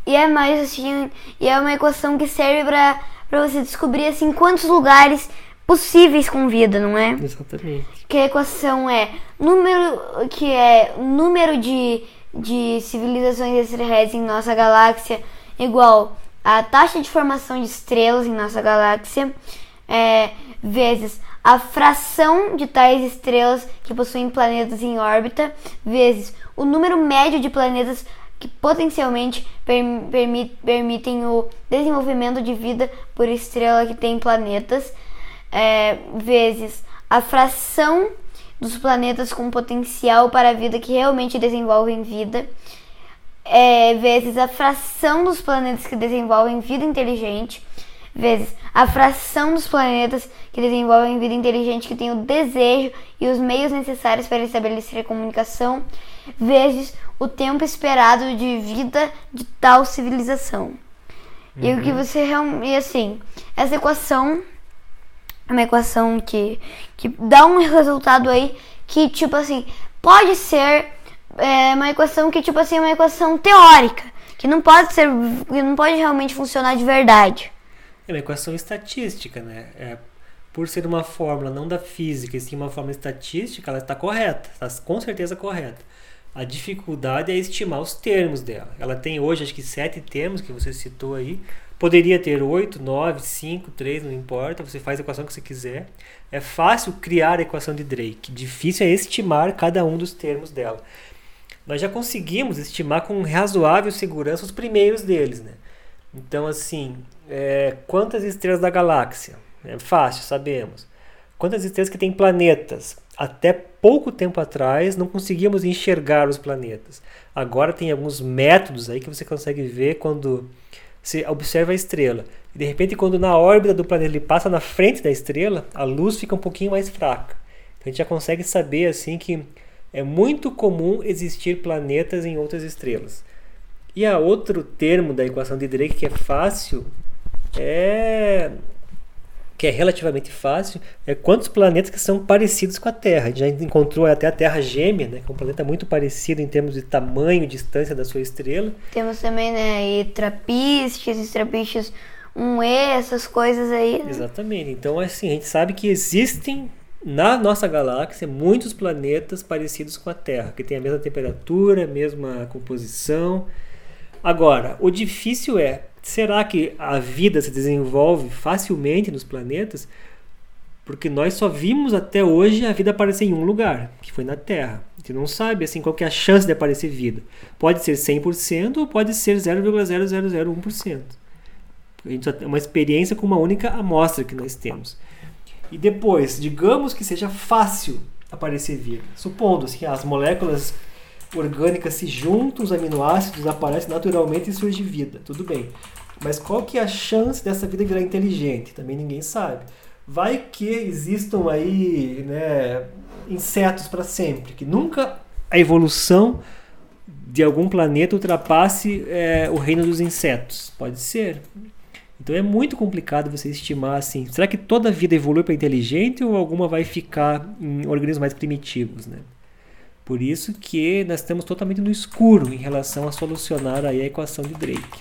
E é mais assim, e é uma equação que serve para para você descobrir assim quantos lugares possíveis com vida, não é? Exatamente. Que a equação é número que é número de, de civilizações extraterrestres em nossa galáxia igual a taxa de formação de estrelas em nossa galáxia é, vezes a fração de tais estrelas que possuem planetas em órbita vezes o número médio de planetas que potencialmente permit, permitem o desenvolvimento de vida por estrela que tem planetas, é, vezes a fração dos planetas com potencial para a vida que realmente desenvolvem vida, é, vezes a fração dos planetas que desenvolvem vida inteligente, vezes a fração dos planetas que desenvolvem vida inteligente que tem o desejo e os meios necessários para estabelecer a comunicação, vezes o tempo esperado de vida de tal civilização. Uhum. E o que uhum. você realmente. E assim, essa equação é uma equação que, que dá um resultado aí que, tipo assim, pode ser é, uma equação que, tipo assim, é uma equação teórica, que não pode ser. que não pode realmente funcionar de verdade. É uma equação estatística, né? É, por ser uma fórmula não da física, e sim uma fórmula estatística, ela está correta, está com certeza correta. A dificuldade é estimar os termos dela. Ela tem hoje acho que sete termos que você citou aí. Poderia ter oito, nove, cinco, três, não importa. Você faz a equação que você quiser. É fácil criar a equação de Drake. Difícil é estimar cada um dos termos dela. Nós já conseguimos estimar com razoável segurança os primeiros deles, né? Então, assim, é, quantas estrelas da galáxia? É fácil, sabemos. Quantas estrelas que têm planetas? até pouco tempo atrás não conseguíamos enxergar os planetas. Agora tem alguns métodos aí que você consegue ver quando você observa a estrela. E de repente, quando na órbita do planeta ele passa na frente da estrela, a luz fica um pouquinho mais fraca. Então a gente já consegue saber assim que é muito comum existir planetas em outras estrelas. E a outro termo da equação de Drake que é fácil é que é relativamente fácil, é quantos planetas que são parecidos com a Terra. A gente já encontrou até a Terra gêmea, né, que é um planeta muito parecido em termos de tamanho e distância da sua estrela. Temos também né, e trapistes, trapistes 1E, essas coisas aí. Né? Exatamente. Então, assim, a gente sabe que existem na nossa galáxia muitos planetas parecidos com a Terra, que tem a mesma temperatura, a mesma composição. Agora, o difícil é Será que a vida se desenvolve facilmente nos planetas? Porque nós só vimos até hoje a vida aparecer em um lugar, que foi na Terra. A gente não sabe assim qual é a chance de aparecer vida. Pode ser 100% ou pode ser 0,0001%. A gente só tem uma experiência com uma única amostra que nós temos. E depois, digamos que seja fácil aparecer vida. Supondo que as moléculas orgânicas se juntam, os aminoácidos aparecem naturalmente e surge vida. Tudo bem. Mas qual que é a chance dessa vida virar inteligente? Também ninguém sabe. Vai que existam aí né, insetos para sempre, que nunca a evolução de algum planeta ultrapasse é, o reino dos insetos. Pode ser. Então é muito complicado você estimar assim, será que toda a vida evolui para inteligente ou alguma vai ficar em organismos mais primitivos, né? Por isso que nós estamos totalmente no escuro em relação a solucionar aí a equação de Drake.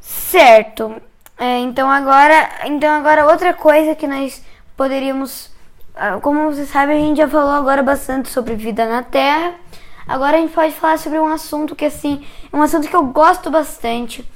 Certo. É, então agora, então agora outra coisa que nós poderíamos, ah, como você sabe, a gente já falou agora bastante sobre vida na Terra. Agora a gente pode falar sobre um assunto que assim, um assunto que eu gosto bastante,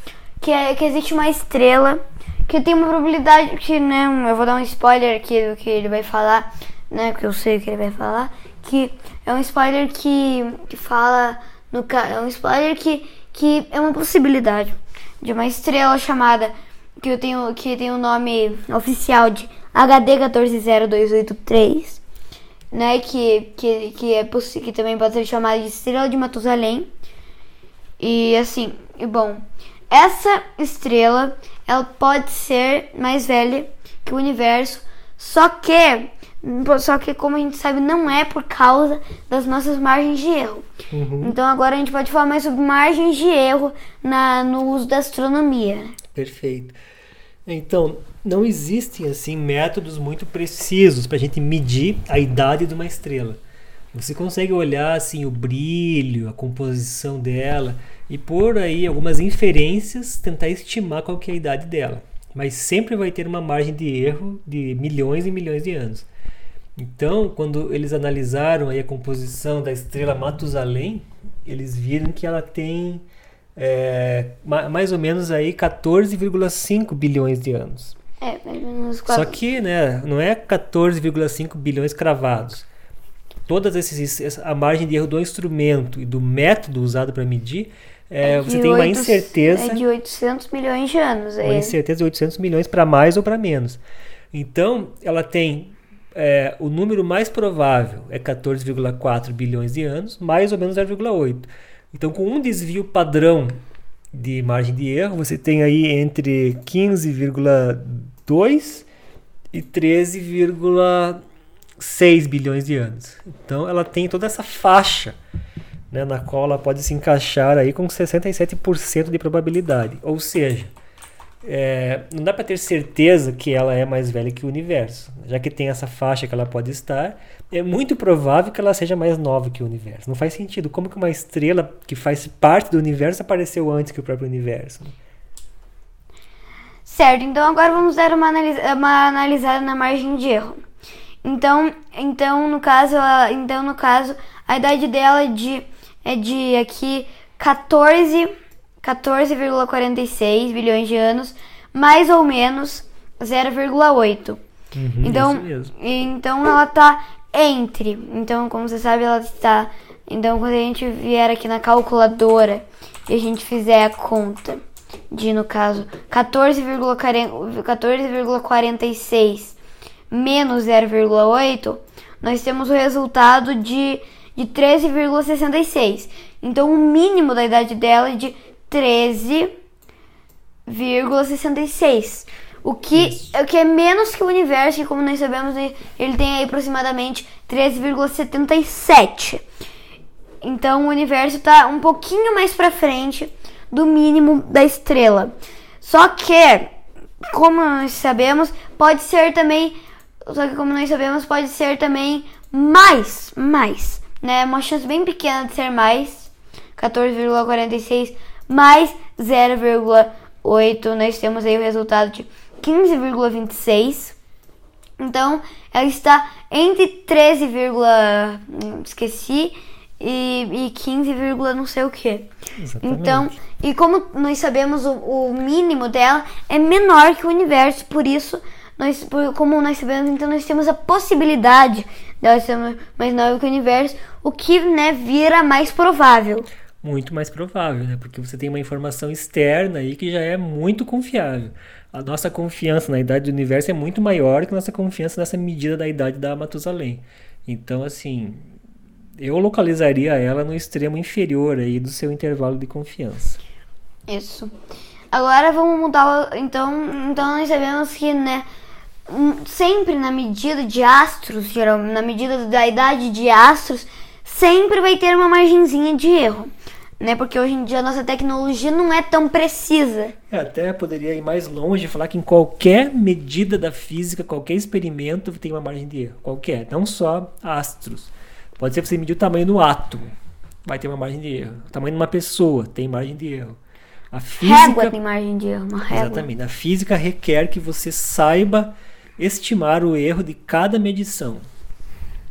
que é que existe uma estrela que tem uma probabilidade que, né, eu vou dar um spoiler aqui do que ele vai falar, né, porque eu sei o que ele vai falar, que é um spoiler que, que fala no é um spoiler que que é uma possibilidade de uma estrela chamada que eu tenho que tem o um nome oficial de HD 140283, né, que que que é que também pode ser chamada de estrela de Matusalém. E assim, e bom, essa estrela, ela pode ser mais velha que o universo, só que só que como a gente sabe não é por causa das nossas margens de erro. Uhum. Então agora a gente pode falar mais sobre margens de erro na, no uso da astronomia. Perfeito. Então, não existem assim métodos muito precisos para a gente medir a idade de uma estrela. Você consegue olhar assim o brilho, a composição dela e por aí algumas inferências tentar estimar qual é a idade dela. Mas sempre vai ter uma margem de erro de milhões e milhões de anos. Então, quando eles analisaram a composição da estrela Matusalém, eles viram que ela tem é, mais ou menos aí 14,5 bilhões de anos. É, mais ou menos Só que, né, não é 14,5 bilhões cravados todas esses a margem de erro do instrumento e do método usado para medir é, é você tem 8, uma incerteza é de 800 milhões de anos uma é. incerteza de 800 milhões para mais ou para menos então ela tem é, o número mais provável é 14,4 bilhões de anos mais ou menos 0,8 então com um desvio padrão de margem de erro você tem aí entre 15,2 e 13,1 6 bilhões de anos. Então ela tem toda essa faixa né, na qual ela pode se encaixar aí com 67% de probabilidade. Ou seja, é, não dá para ter certeza que ela é mais velha que o universo. Já que tem essa faixa que ela pode estar, é muito provável que ela seja mais nova que o universo. Não faz sentido. Como que uma estrela que faz parte do universo apareceu antes que o próprio universo? Certo, então agora vamos dar uma, analisa uma analisada na margem de erro. Então, então no caso, ela, então no caso, a idade dela é de é de aqui 14 14,46 bilhões de anos, mais ou menos 0,8. Uhum, então, então ela tá entre. Então, como você sabe, ela está. Então, quando a gente vier aqui na calculadora e a gente fizer a conta de, no caso, 14,46 menos 0,8, nós temos o resultado de, de 13,66. Então, o mínimo da idade dela é de 13,66. O que, o que é menos que o universo, que como nós sabemos, ele tem aí aproximadamente 13,77. Então o universo está um pouquinho mais para frente do mínimo da estrela. Só que, como nós sabemos, pode ser também só que como nós sabemos, pode ser também mais, mais, né? Uma chance bem pequena de ser mais, 14,46 mais 0,8, nós temos aí o resultado de 15,26. Então, ela está entre 13, hum, esqueci e, e 15, não sei o que. Então, e como nós sabemos, o, o mínimo dela é menor que o universo, por isso nós, como nós sabemos, então nós temos a possibilidade dela ser mais nova que o universo, o que né, vira mais provável. Muito mais provável, né? Porque você tem uma informação externa aí que já é muito confiável. A nossa confiança na idade do universo é muito maior que a nossa confiança nessa medida da idade da Matusalém. Então, assim, eu localizaria ela no extremo inferior aí do seu intervalo de confiança. Isso. Agora vamos mudar, então, então nós sabemos que, né, sempre na medida de astros, geral, na medida da idade de astros, sempre vai ter uma margenzinha de erro. Né? Porque hoje em dia a nossa tecnologia não é tão precisa. É, até poderia ir mais longe e falar que em qualquer medida da física, qualquer experimento tem uma margem de erro. Qualquer, não só astros. Pode ser que você medir o tamanho do átomo, vai ter uma margem de erro. O tamanho de uma pessoa tem margem de erro. A física, régua tem margem de erro, uma régua. Exatamente. A física requer que você saiba estimar o erro de cada medição.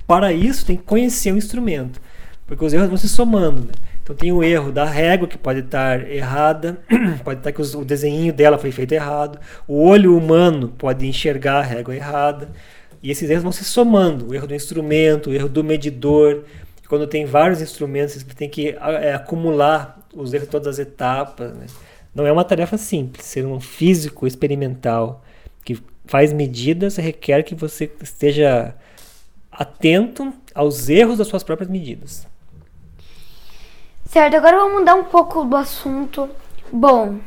Para isso, tem que conhecer o instrumento, porque os erros vão se somando. Né? Então tem o erro da régua que pode estar errada, [CLEARS THROAT] pode estar que o desenho dela foi feito errado, o olho humano pode enxergar a régua errada, e esses erros vão se somando, o erro do instrumento, o erro do medidor. Quando tem vários instrumentos, você tem que é, acumular os erros de todas as etapas. Né? Não é uma tarefa simples. Ser um físico experimental que faz medidas requer que você esteja atento aos erros das suas próprias medidas. Certo, agora vamos mudar um pouco do assunto. Bom,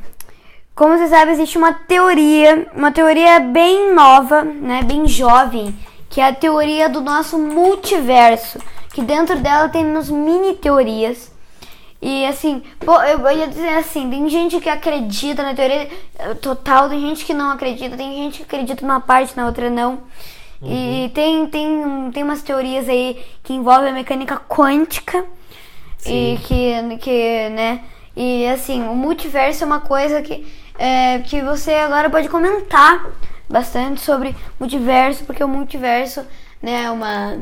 como você sabe, existe uma teoria, uma teoria bem nova, né, bem jovem, que é a teoria do nosso multiverso, que dentro dela temos mini teorias. E assim, eu ia dizer assim, tem gente que acredita na teoria total, tem gente que não acredita, tem gente que acredita numa parte, na outra não. Uhum. E tem, tem, tem umas teorias aí que envolvem a mecânica quântica Sim. E que, que, né? E assim, o multiverso é uma coisa que, é, que você agora pode comentar bastante sobre multiverso, porque o multiverso, né, é uma,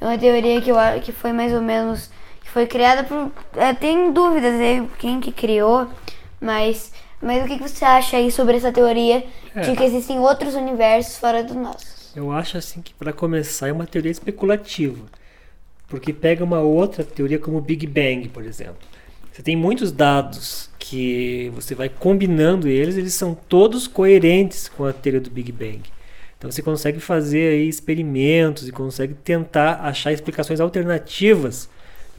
é uma teoria que, eu, que foi mais ou menos. que foi criada por. É, tem dúvidas aí quem que criou, mas. Mas o que, que você acha aí sobre essa teoria é. de que existem outros universos fora do nosso? Eu acho assim que para começar é uma teoria especulativa porque pega uma outra teoria como o Big Bang, por exemplo. Você tem muitos dados que você vai combinando eles, eles são todos coerentes com a teoria do Big Bang. Então você consegue fazer aí experimentos e consegue tentar achar explicações alternativas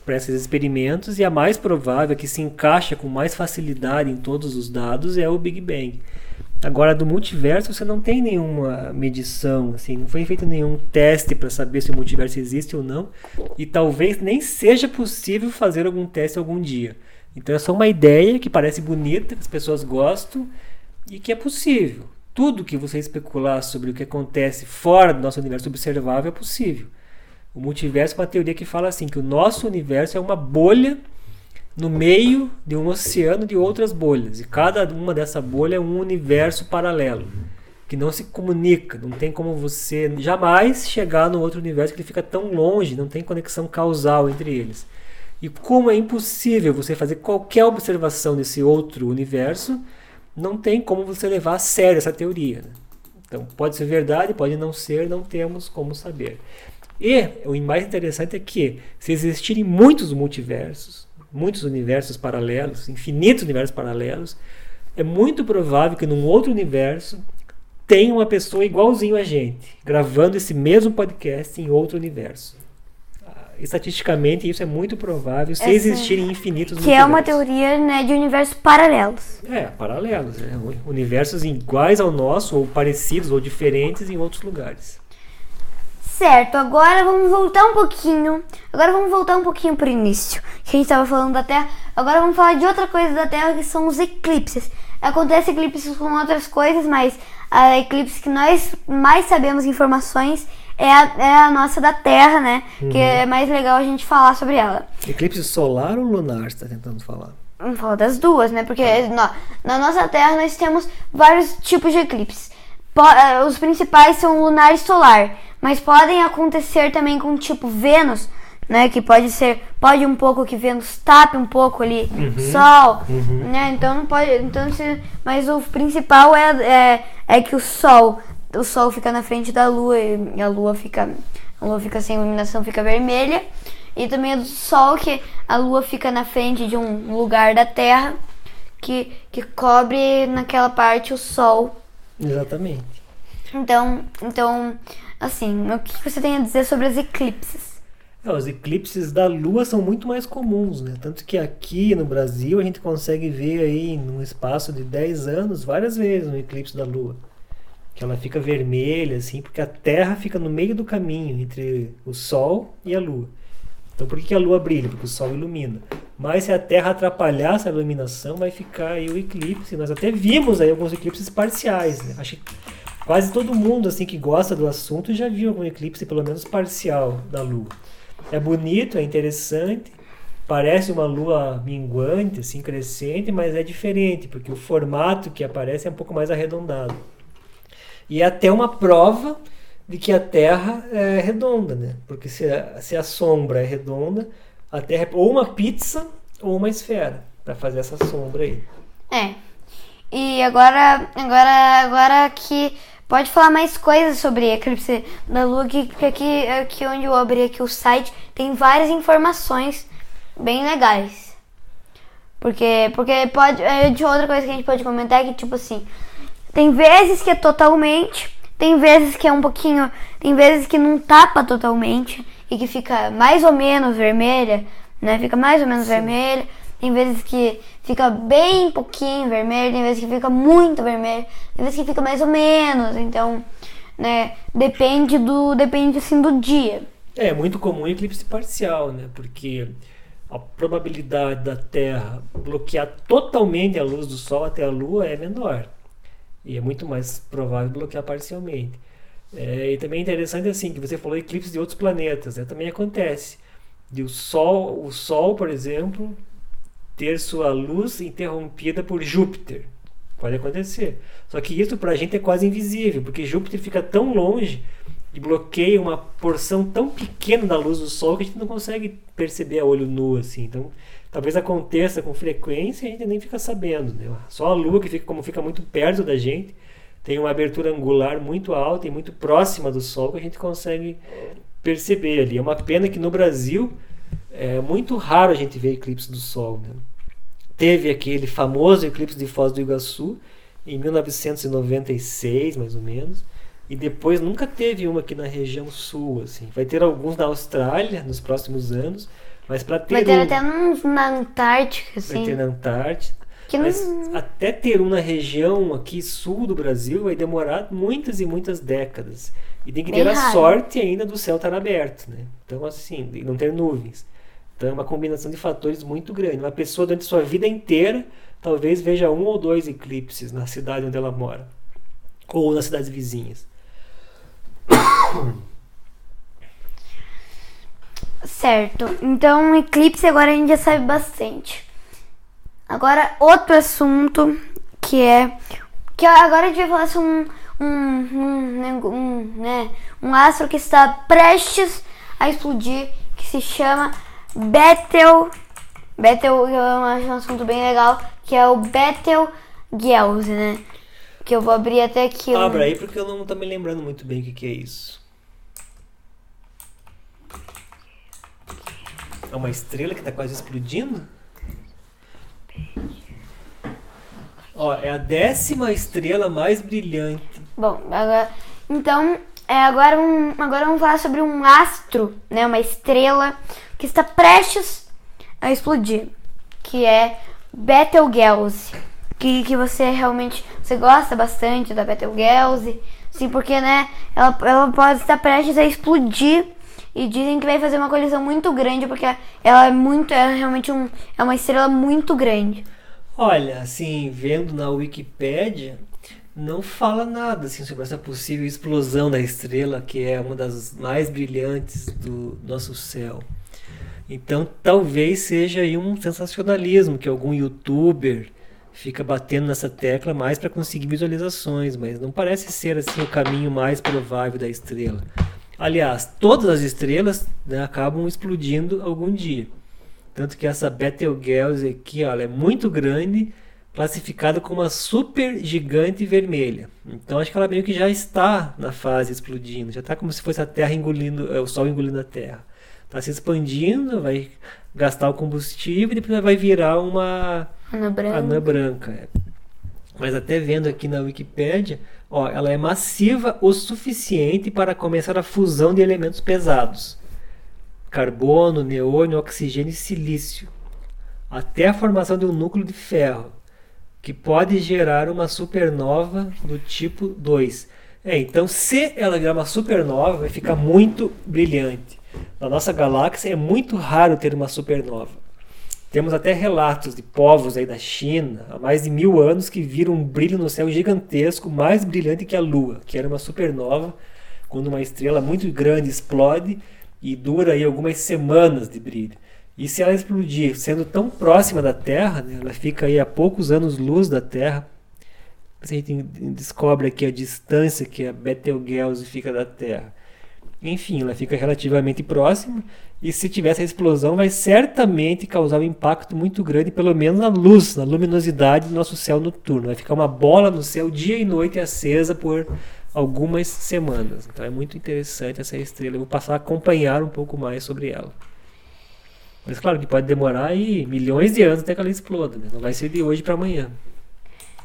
para esses experimentos e a mais provável que se encaixa com mais facilidade em todos os dados é o Big Bang. Agora, do multiverso, você não tem nenhuma medição, assim, não foi feito nenhum teste para saber se o multiverso existe ou não, e talvez nem seja possível fazer algum teste algum dia. Então é só uma ideia que parece bonita, que as pessoas gostam e que é possível. Tudo que você especular sobre o que acontece fora do nosso universo observável é possível. O multiverso é uma teoria que fala assim que o nosso universo é uma bolha no meio de um oceano de outras bolhas. E cada uma dessa bolha é um universo paralelo que não se comunica, não tem como você jamais chegar no outro universo que ele fica tão longe, não tem conexão causal entre eles. E como é impossível você fazer qualquer observação desse outro universo, não tem como você levar a sério essa teoria. Né? Então, pode ser verdade, pode não ser, não temos como saber. E o mais interessante é que, se existirem muitos multiversos, muitos universos paralelos, infinitos universos paralelos, é muito provável que num outro universo tenha uma pessoa igualzinho a gente, gravando esse mesmo podcast em outro universo. Ah, estatisticamente, isso é muito provável se Essa, existirem infinitos Que é uma teoria né, de universos paralelos. É, paralelos. Né? Universos iguais ao nosso, ou parecidos, ou diferentes em outros lugares. Certo, agora vamos voltar um pouquinho. Agora vamos voltar um pouquinho pro início. Que a gente estava falando da Terra. Agora vamos falar de outra coisa da Terra que são os eclipses. Acontece eclipses com outras coisas, mas a eclipse que nós mais sabemos informações é a, é a nossa da Terra, né? Uhum. Que é mais legal a gente falar sobre ela. Eclipse solar ou lunar, você está tentando falar? Vamos falar das duas, né? Porque na, na nossa Terra nós temos vários tipos de eclipses. Eh, os principais são lunar e solar mas podem acontecer também com tipo Vênus, né? Que pode ser, pode um pouco que Vênus tape um pouco ali uhum, Sol, uhum. né? Então não pode, então se, mas o principal é, é, é que o Sol, o Sol fica na frente da Lua e a Lua fica, a Lua fica sem iluminação, fica vermelha. E também é do Sol que a Lua fica na frente de um lugar da Terra que, que cobre naquela parte o Sol. Exatamente. Então, então Assim, o que você tem a dizer sobre as eclipses? É, os eclipses da Lua são muito mais comuns, né? Tanto que aqui no Brasil a gente consegue ver aí num espaço de 10 anos várias vezes um eclipse da Lua. Que ela fica vermelha, assim, porque a Terra fica no meio do caminho entre o Sol e a Lua. Então por que, a Lua brilha? Porque o Sol ilumina. Mas se a Terra atrapalhar essa iluminação, vai ficar aí o eclipse. Nós até vimos aí alguns eclipses parciais. Né? Acho que quase todo mundo assim que gosta do assunto já viu algum eclipse, pelo menos parcial, da Lua. É bonito, é interessante, parece uma lua minguante, assim, crescente, mas é diferente, porque o formato que aparece é um pouco mais arredondado. E é até uma prova de que a Terra é redonda, né? Porque se a, se a sombra é redonda, a Terra é ou uma pizza ou uma esfera para fazer essa sombra aí. É. E agora, agora, agora que pode falar mais coisas sobre eclipse da Lua, que, aqui, aqui onde eu abri aqui o site tem várias informações bem legais. Porque, porque pode. É, de outra coisa que a gente pode comentar é que, tipo assim, tem vezes que é totalmente, tem vezes que é um pouquinho, tem vezes que não tapa totalmente e que fica mais ou menos vermelha, né? Fica mais ou menos Sim. vermelha. Tem vezes que fica bem pouquinho vermelho, tem vezes que fica muito vermelho, tem vezes que fica mais ou menos. Então, né, depende do depende assim do dia. É muito comum eclipse parcial, né? Porque a probabilidade da Terra bloquear totalmente a luz do Sol até a Lua é menor. E é muito mais provável bloquear parcialmente. É, e também é interessante assim que você falou eclipses de outros planetas, né? também acontece. De o Sol, o Sol, por exemplo, ter sua luz interrompida por Júpiter. Pode acontecer. Só que isso para a gente é quase invisível, porque Júpiter fica tão longe e bloqueia uma porção tão pequena da luz do Sol que a gente não consegue perceber a olho nu assim. Então, talvez aconteça com frequência e a gente nem fica sabendo. Né? Só a Lua, que fica, como fica muito perto da gente, tem uma abertura angular muito alta e muito próxima do Sol que a gente consegue perceber ali. É uma pena que no Brasil é muito raro a gente ver eclipse do Sol. Né? Teve aquele famoso eclipse de Foz do Iguaçu em 1996, mais ou menos. E depois nunca teve uma aqui na região sul, assim. Vai ter alguns na Austrália nos próximos anos, mas para ter Vai ter um, até uns na Antártica, assim. Vai ter na Antártica. Que mas não... até ter um na região aqui sul do Brasil vai demorar muitas e muitas décadas. E tem que Bem ter raro. a sorte ainda do céu estar aberto, né? Então assim, não ter nuvens. Então é uma combinação de fatores muito grande. Uma pessoa durante sua vida inteira talvez veja um ou dois eclipses na cidade onde ela mora ou nas cidades vizinhas. [COUGHS] Certo. Então, eclipse agora a gente já sabe bastante. Agora, outro assunto que é. Que agora a gente vai falar sobre um, um, um, um, né, um astro que está prestes a explodir, que se chama Betel. Betel eu acho um assunto bem legal, que é o Betelgeuse, né? Que eu vou abrir até aqui. Abra aí porque eu não tô me lembrando muito bem o que, que é isso. É uma estrela que está quase explodindo? Ó, é a décima estrela mais brilhante. Bom, agora, então, é, agora, um, agora vamos falar sobre um astro, né, uma estrela que está prestes a explodir, que é Betelgeuse que, que você realmente você gosta bastante da Betelgeuse, sim, porque né, ela, ela pode estar prestes a explodir e dizem que vai fazer uma colisão muito grande porque ela é muito é realmente um, é uma estrela muito grande. Olha, assim, vendo na Wikipédia, não fala nada assim sobre essa possível explosão da estrela, que é uma das mais brilhantes do nosso céu. Então, talvez seja aí um sensacionalismo que algum youtuber fica batendo nessa tecla mais para conseguir visualizações, mas não parece ser assim o caminho mais provável da estrela. Aliás, todas as estrelas né, acabam explodindo algum dia. Tanto que essa Betelgeuse aqui, ó, é muito grande, classificada como uma super gigante vermelha. Então acho que ela meio que já está na fase explodindo, já está como se fosse a Terra engolindo, é, o Sol engolindo a Terra. Está se expandindo, vai gastar o combustível e depois vai virar uma Anã branca. Anã branca. Mas até vendo aqui na Wikipédia, ó, ela é massiva o suficiente para começar a fusão de elementos pesados. Carbono, neônio, oxigênio e silício. Até a formação de um núcleo de ferro, que pode gerar uma supernova do tipo 2. É, então, se ela virar uma supernova, vai ficar muito brilhante. Na nossa galáxia é muito raro ter uma supernova. Temos até relatos de povos aí da China, há mais de mil anos, que viram um brilho no céu gigantesco, mais brilhante que a Lua, que era uma supernova, quando uma estrela muito grande explode e dura aí algumas semanas de brilho. E se ela explodir, sendo tão próxima da Terra, né, ela fica aí a poucos anos-luz da Terra. A gente descobre aqui a distância que a Betelgeuse fica da Terra. Enfim, ela fica relativamente próxima e se tivesse a explosão vai certamente causar um impacto muito grande, pelo menos na luz, na luminosidade do nosso céu noturno. Vai ficar uma bola no céu dia e noite acesa por algumas semanas. Então é muito interessante essa estrela. Eu vou passar a acompanhar um pouco mais sobre ela. Mas claro que pode demorar aí milhões de anos até que ela exploda, né? Não vai ser de hoje para amanhã.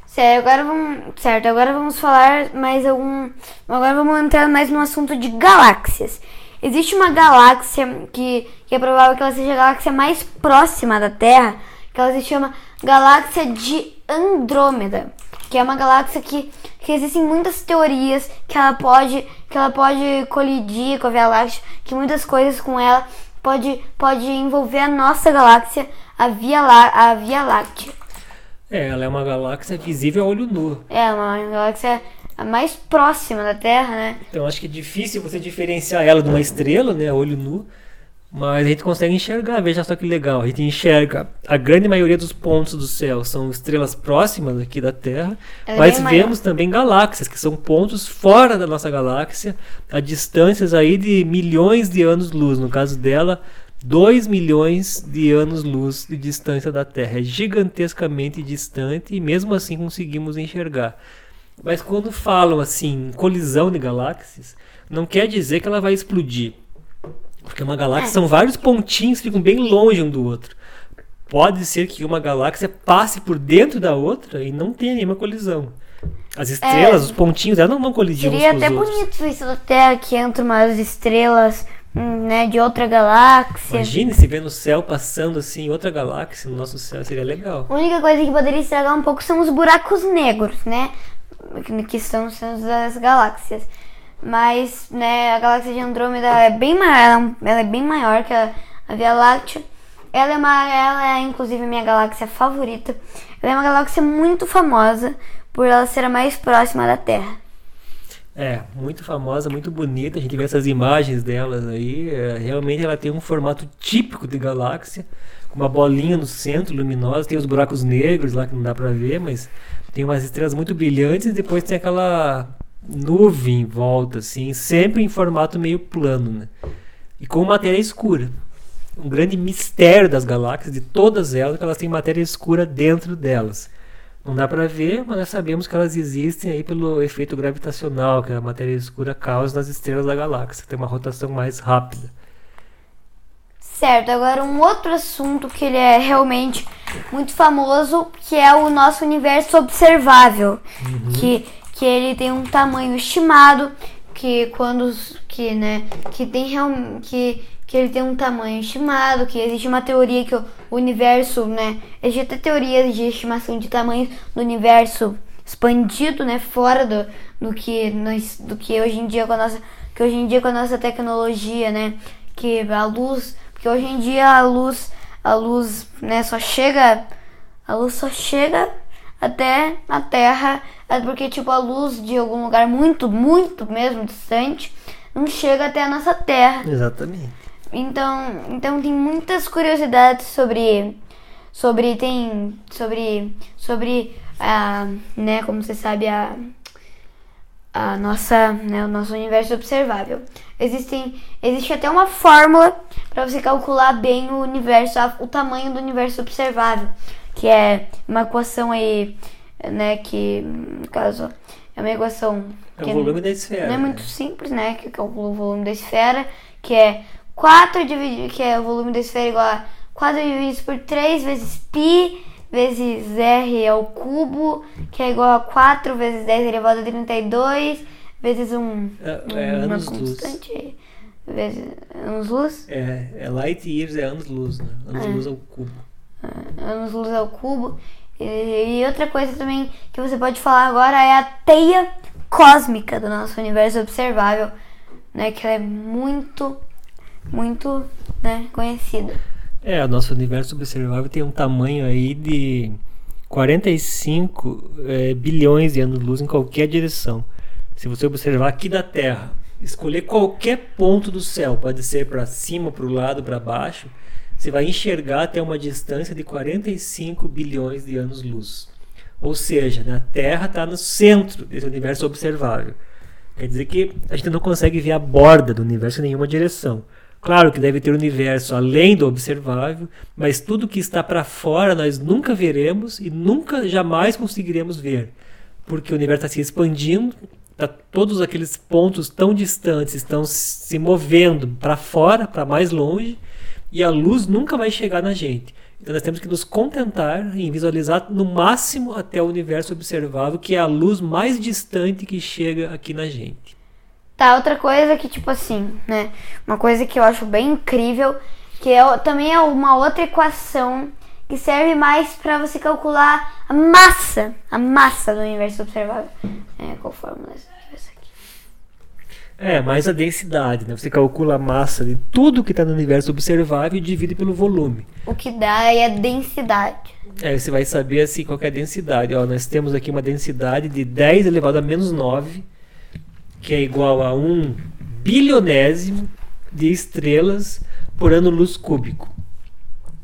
Certo, agora vamos, certo, agora vamos falar mais algum, agora vamos entrar mais no assunto de galáxias. Existe uma galáxia que, que é provável que ela seja a galáxia mais próxima da Terra, que ela se chama Galáxia de Andrômeda, que é uma galáxia que, que existem muitas teorias que ela pode que ela pode colidir com a Via Láctea, que muitas coisas com ela pode, pode envolver a nossa galáxia, a Via, Lá, a Via Láctea. É, ela é uma galáxia visível a olho nu. É, uma galáxia a mais próxima da Terra, né? Então acho que é difícil você diferenciar ela de uma estrela, né, olho nu. Mas a gente consegue enxergar, veja só que legal. A gente enxerga a grande maioria dos pontos do céu são estrelas próximas aqui da Terra, é mas vemos também galáxias, que são pontos fora da nossa galáxia, a distâncias aí de milhões de anos-luz. No caso dela, 2 milhões de anos-luz de distância da Terra. É gigantescamente distante e mesmo assim conseguimos enxergar. Mas quando falam assim, colisão de galáxias, não quer dizer que ela vai explodir porque uma galáxia é. são vários pontinhos que ficam bem longe um do outro. Pode ser que uma galáxia passe por dentro da outra e não tenha nenhuma colisão. As estrelas, é, os pontinhos, elas não vão colidir Seria até bonito isso da Terra que entra umas estrelas hum, né, de outra galáxia. Imagine se vê no céu passando assim outra galáxia no nosso céu, seria legal. A única coisa que poderia estragar um pouco são os buracos negros, né? Que estão sendo das galáxias. Mas, né, a galáxia de Andrômeda é bem maior, ela é bem maior que a, a Via Láctea. Ela é, uma, ela é, inclusive, minha galáxia favorita. Ela é uma galáxia muito famosa por ela ser a mais próxima da Terra. É, muito famosa, muito bonita. A gente vê essas imagens delas aí. É, realmente ela tem um formato típico de galáxia, com uma bolinha no centro luminosa. Tem os buracos negros lá que não dá pra ver, mas tem umas estrelas muito brilhantes. E depois tem aquela nuvem em volta, assim, sempre em formato meio plano, né? E com matéria escura. Um grande mistério das galáxias, de todas elas, é que elas têm matéria escura dentro delas. Não dá para ver, mas nós sabemos que elas existem aí pelo efeito gravitacional que a matéria escura causa nas estrelas da galáxia, tem uma rotação mais rápida. Certo, agora um outro assunto que ele é realmente muito famoso, que é o nosso universo observável, uhum. que que ele tem um tamanho estimado, que quando que, né, que tem real, que que ele tem um tamanho estimado, que existe uma teoria que o universo, né, existe até teorias de estimação de tamanho do universo expandido, né, fora do, do que nós, do que hoje em dia com a nossa, que hoje em dia com a nossa tecnologia, né, que a luz, porque hoje em dia a luz, a luz, né, só chega, a luz só chega até a Terra, é porque tipo a luz de algum lugar muito, muito mesmo distante não chega até a nossa Terra. Exatamente. Então, então tem muitas curiosidades sobre sobre tem sobre sobre a, né, como você sabe a a nossa, né, o nosso universo observável. Existem, existe até uma fórmula para você calcular bem o universo, o tamanho do universo observável que é uma equação aí, né, que no caso é uma equação é o volume da esfera. Não é muito simples, né, que é o volume da esfera, que é 4 dividido, que é o volume da esfera igual a 4 dividido por 3 vezes π vezes r ao cubo, que é igual a 4 vezes 10 elevado a 32 vezes um, é, é uma constante. Luz. Vezes anos luz? É, é light years é anos luz, né? Anos é. luz ao cubo anos-luz ao cubo. E, e outra coisa também que você pode falar agora é a teia cósmica do nosso universo observável, né? Que ela é muito, muito né, conhecida. É, o nosso universo observável tem um tamanho aí de 45 é, bilhões de anos-luz em qualquer direção. Se você observar aqui da Terra, escolher qualquer ponto do céu, pode ser para cima, para o lado, para baixo, você vai enxergar até uma distância de 45 bilhões de anos-luz. Ou seja, né, a Terra está no centro desse universo observável. Quer dizer que a gente não consegue ver a borda do universo em nenhuma direção. Claro que deve ter universo além do observável, mas tudo que está para fora nós nunca veremos e nunca jamais conseguiremos ver, porque o universo está se expandindo, tá, todos aqueles pontos tão distantes estão se movendo para fora, para mais longe, e a luz nunca vai chegar na gente. Então nós temos que nos contentar em visualizar no máximo até o universo observável, que é a luz mais distante que chega aqui na gente. Tá, outra coisa que, tipo assim, né? Uma coisa que eu acho bem incrível, que é, também é uma outra equação que serve mais para você calcular a massa, a massa do universo observável. É, qual fórmula é essa aqui? É, mais a densidade, né? Você calcula a massa de tudo que está no universo observável e divide pelo volume. O que dá é a densidade. É, você vai saber assim qual é a densidade. Ó, nós temos aqui uma densidade de 10 elevado a menos 9 que é igual a um bilionésimo de estrelas por ano luz cúbico.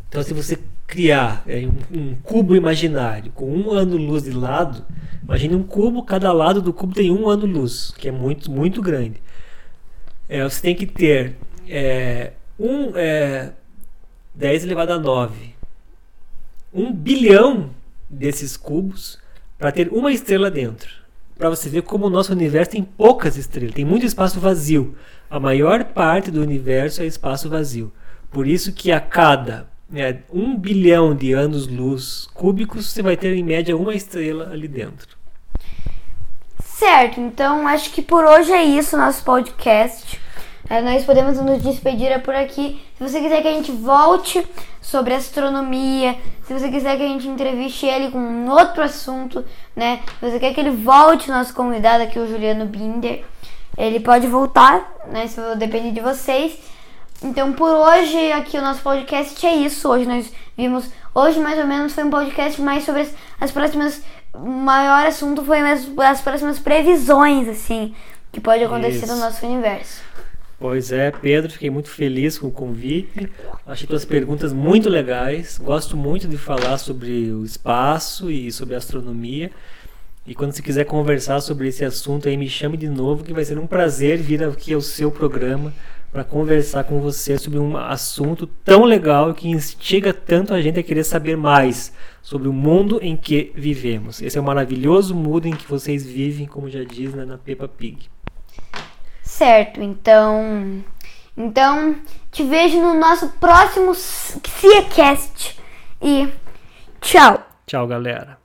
Então, se você criar é, um, cubo imaginário com um ano luz de lado, imagine um cubo, cada lado do cubo tem um ano luz, que é muito, muito grande. É, você tem que ter é, um, é, 10 elevado a 9, um bilhão desses cubos para ter uma estrela dentro para você ver como o nosso universo tem poucas estrelas, tem muito espaço vazio. A maior parte do universo é espaço vazio. Por isso que a cada né, um bilhão de anos-luz cúbicos, você vai ter em média uma estrela ali dentro. Certo, então acho que por hoje é isso nosso podcast. É, nós podemos nos despedir por aqui. Se você quiser que a gente volte sobre astronomia, se você quiser que a gente entreviste ele com um outro assunto, né? Se você quer que ele volte, nosso convidado aqui, o Juliano Binder, ele pode voltar, né? Se depende de vocês. Então por hoje aqui o nosso podcast é isso. Hoje nós vimos, hoje mais ou menos foi um podcast mais sobre as, as próximas, o maior assunto foi as, as próximas previsões, assim, que pode acontecer isso. no nosso universo. Pois é, Pedro, fiquei muito feliz com o convite. Achei tuas perguntas muito legais. Gosto muito de falar sobre o espaço e sobre astronomia. E quando você quiser conversar sobre esse assunto aí, me chame de novo, que vai ser um prazer vir aqui ao seu programa para conversar com você sobre um assunto tão legal que instiga tanto a gente a querer saber mais sobre o mundo em que vivemos. Esse é o maravilhoso mundo em que vocês vivem, como já diz né, na Peppa Pig certo. Então, então te vejo no nosso próximo CiaCast e tchau. Tchau, galera.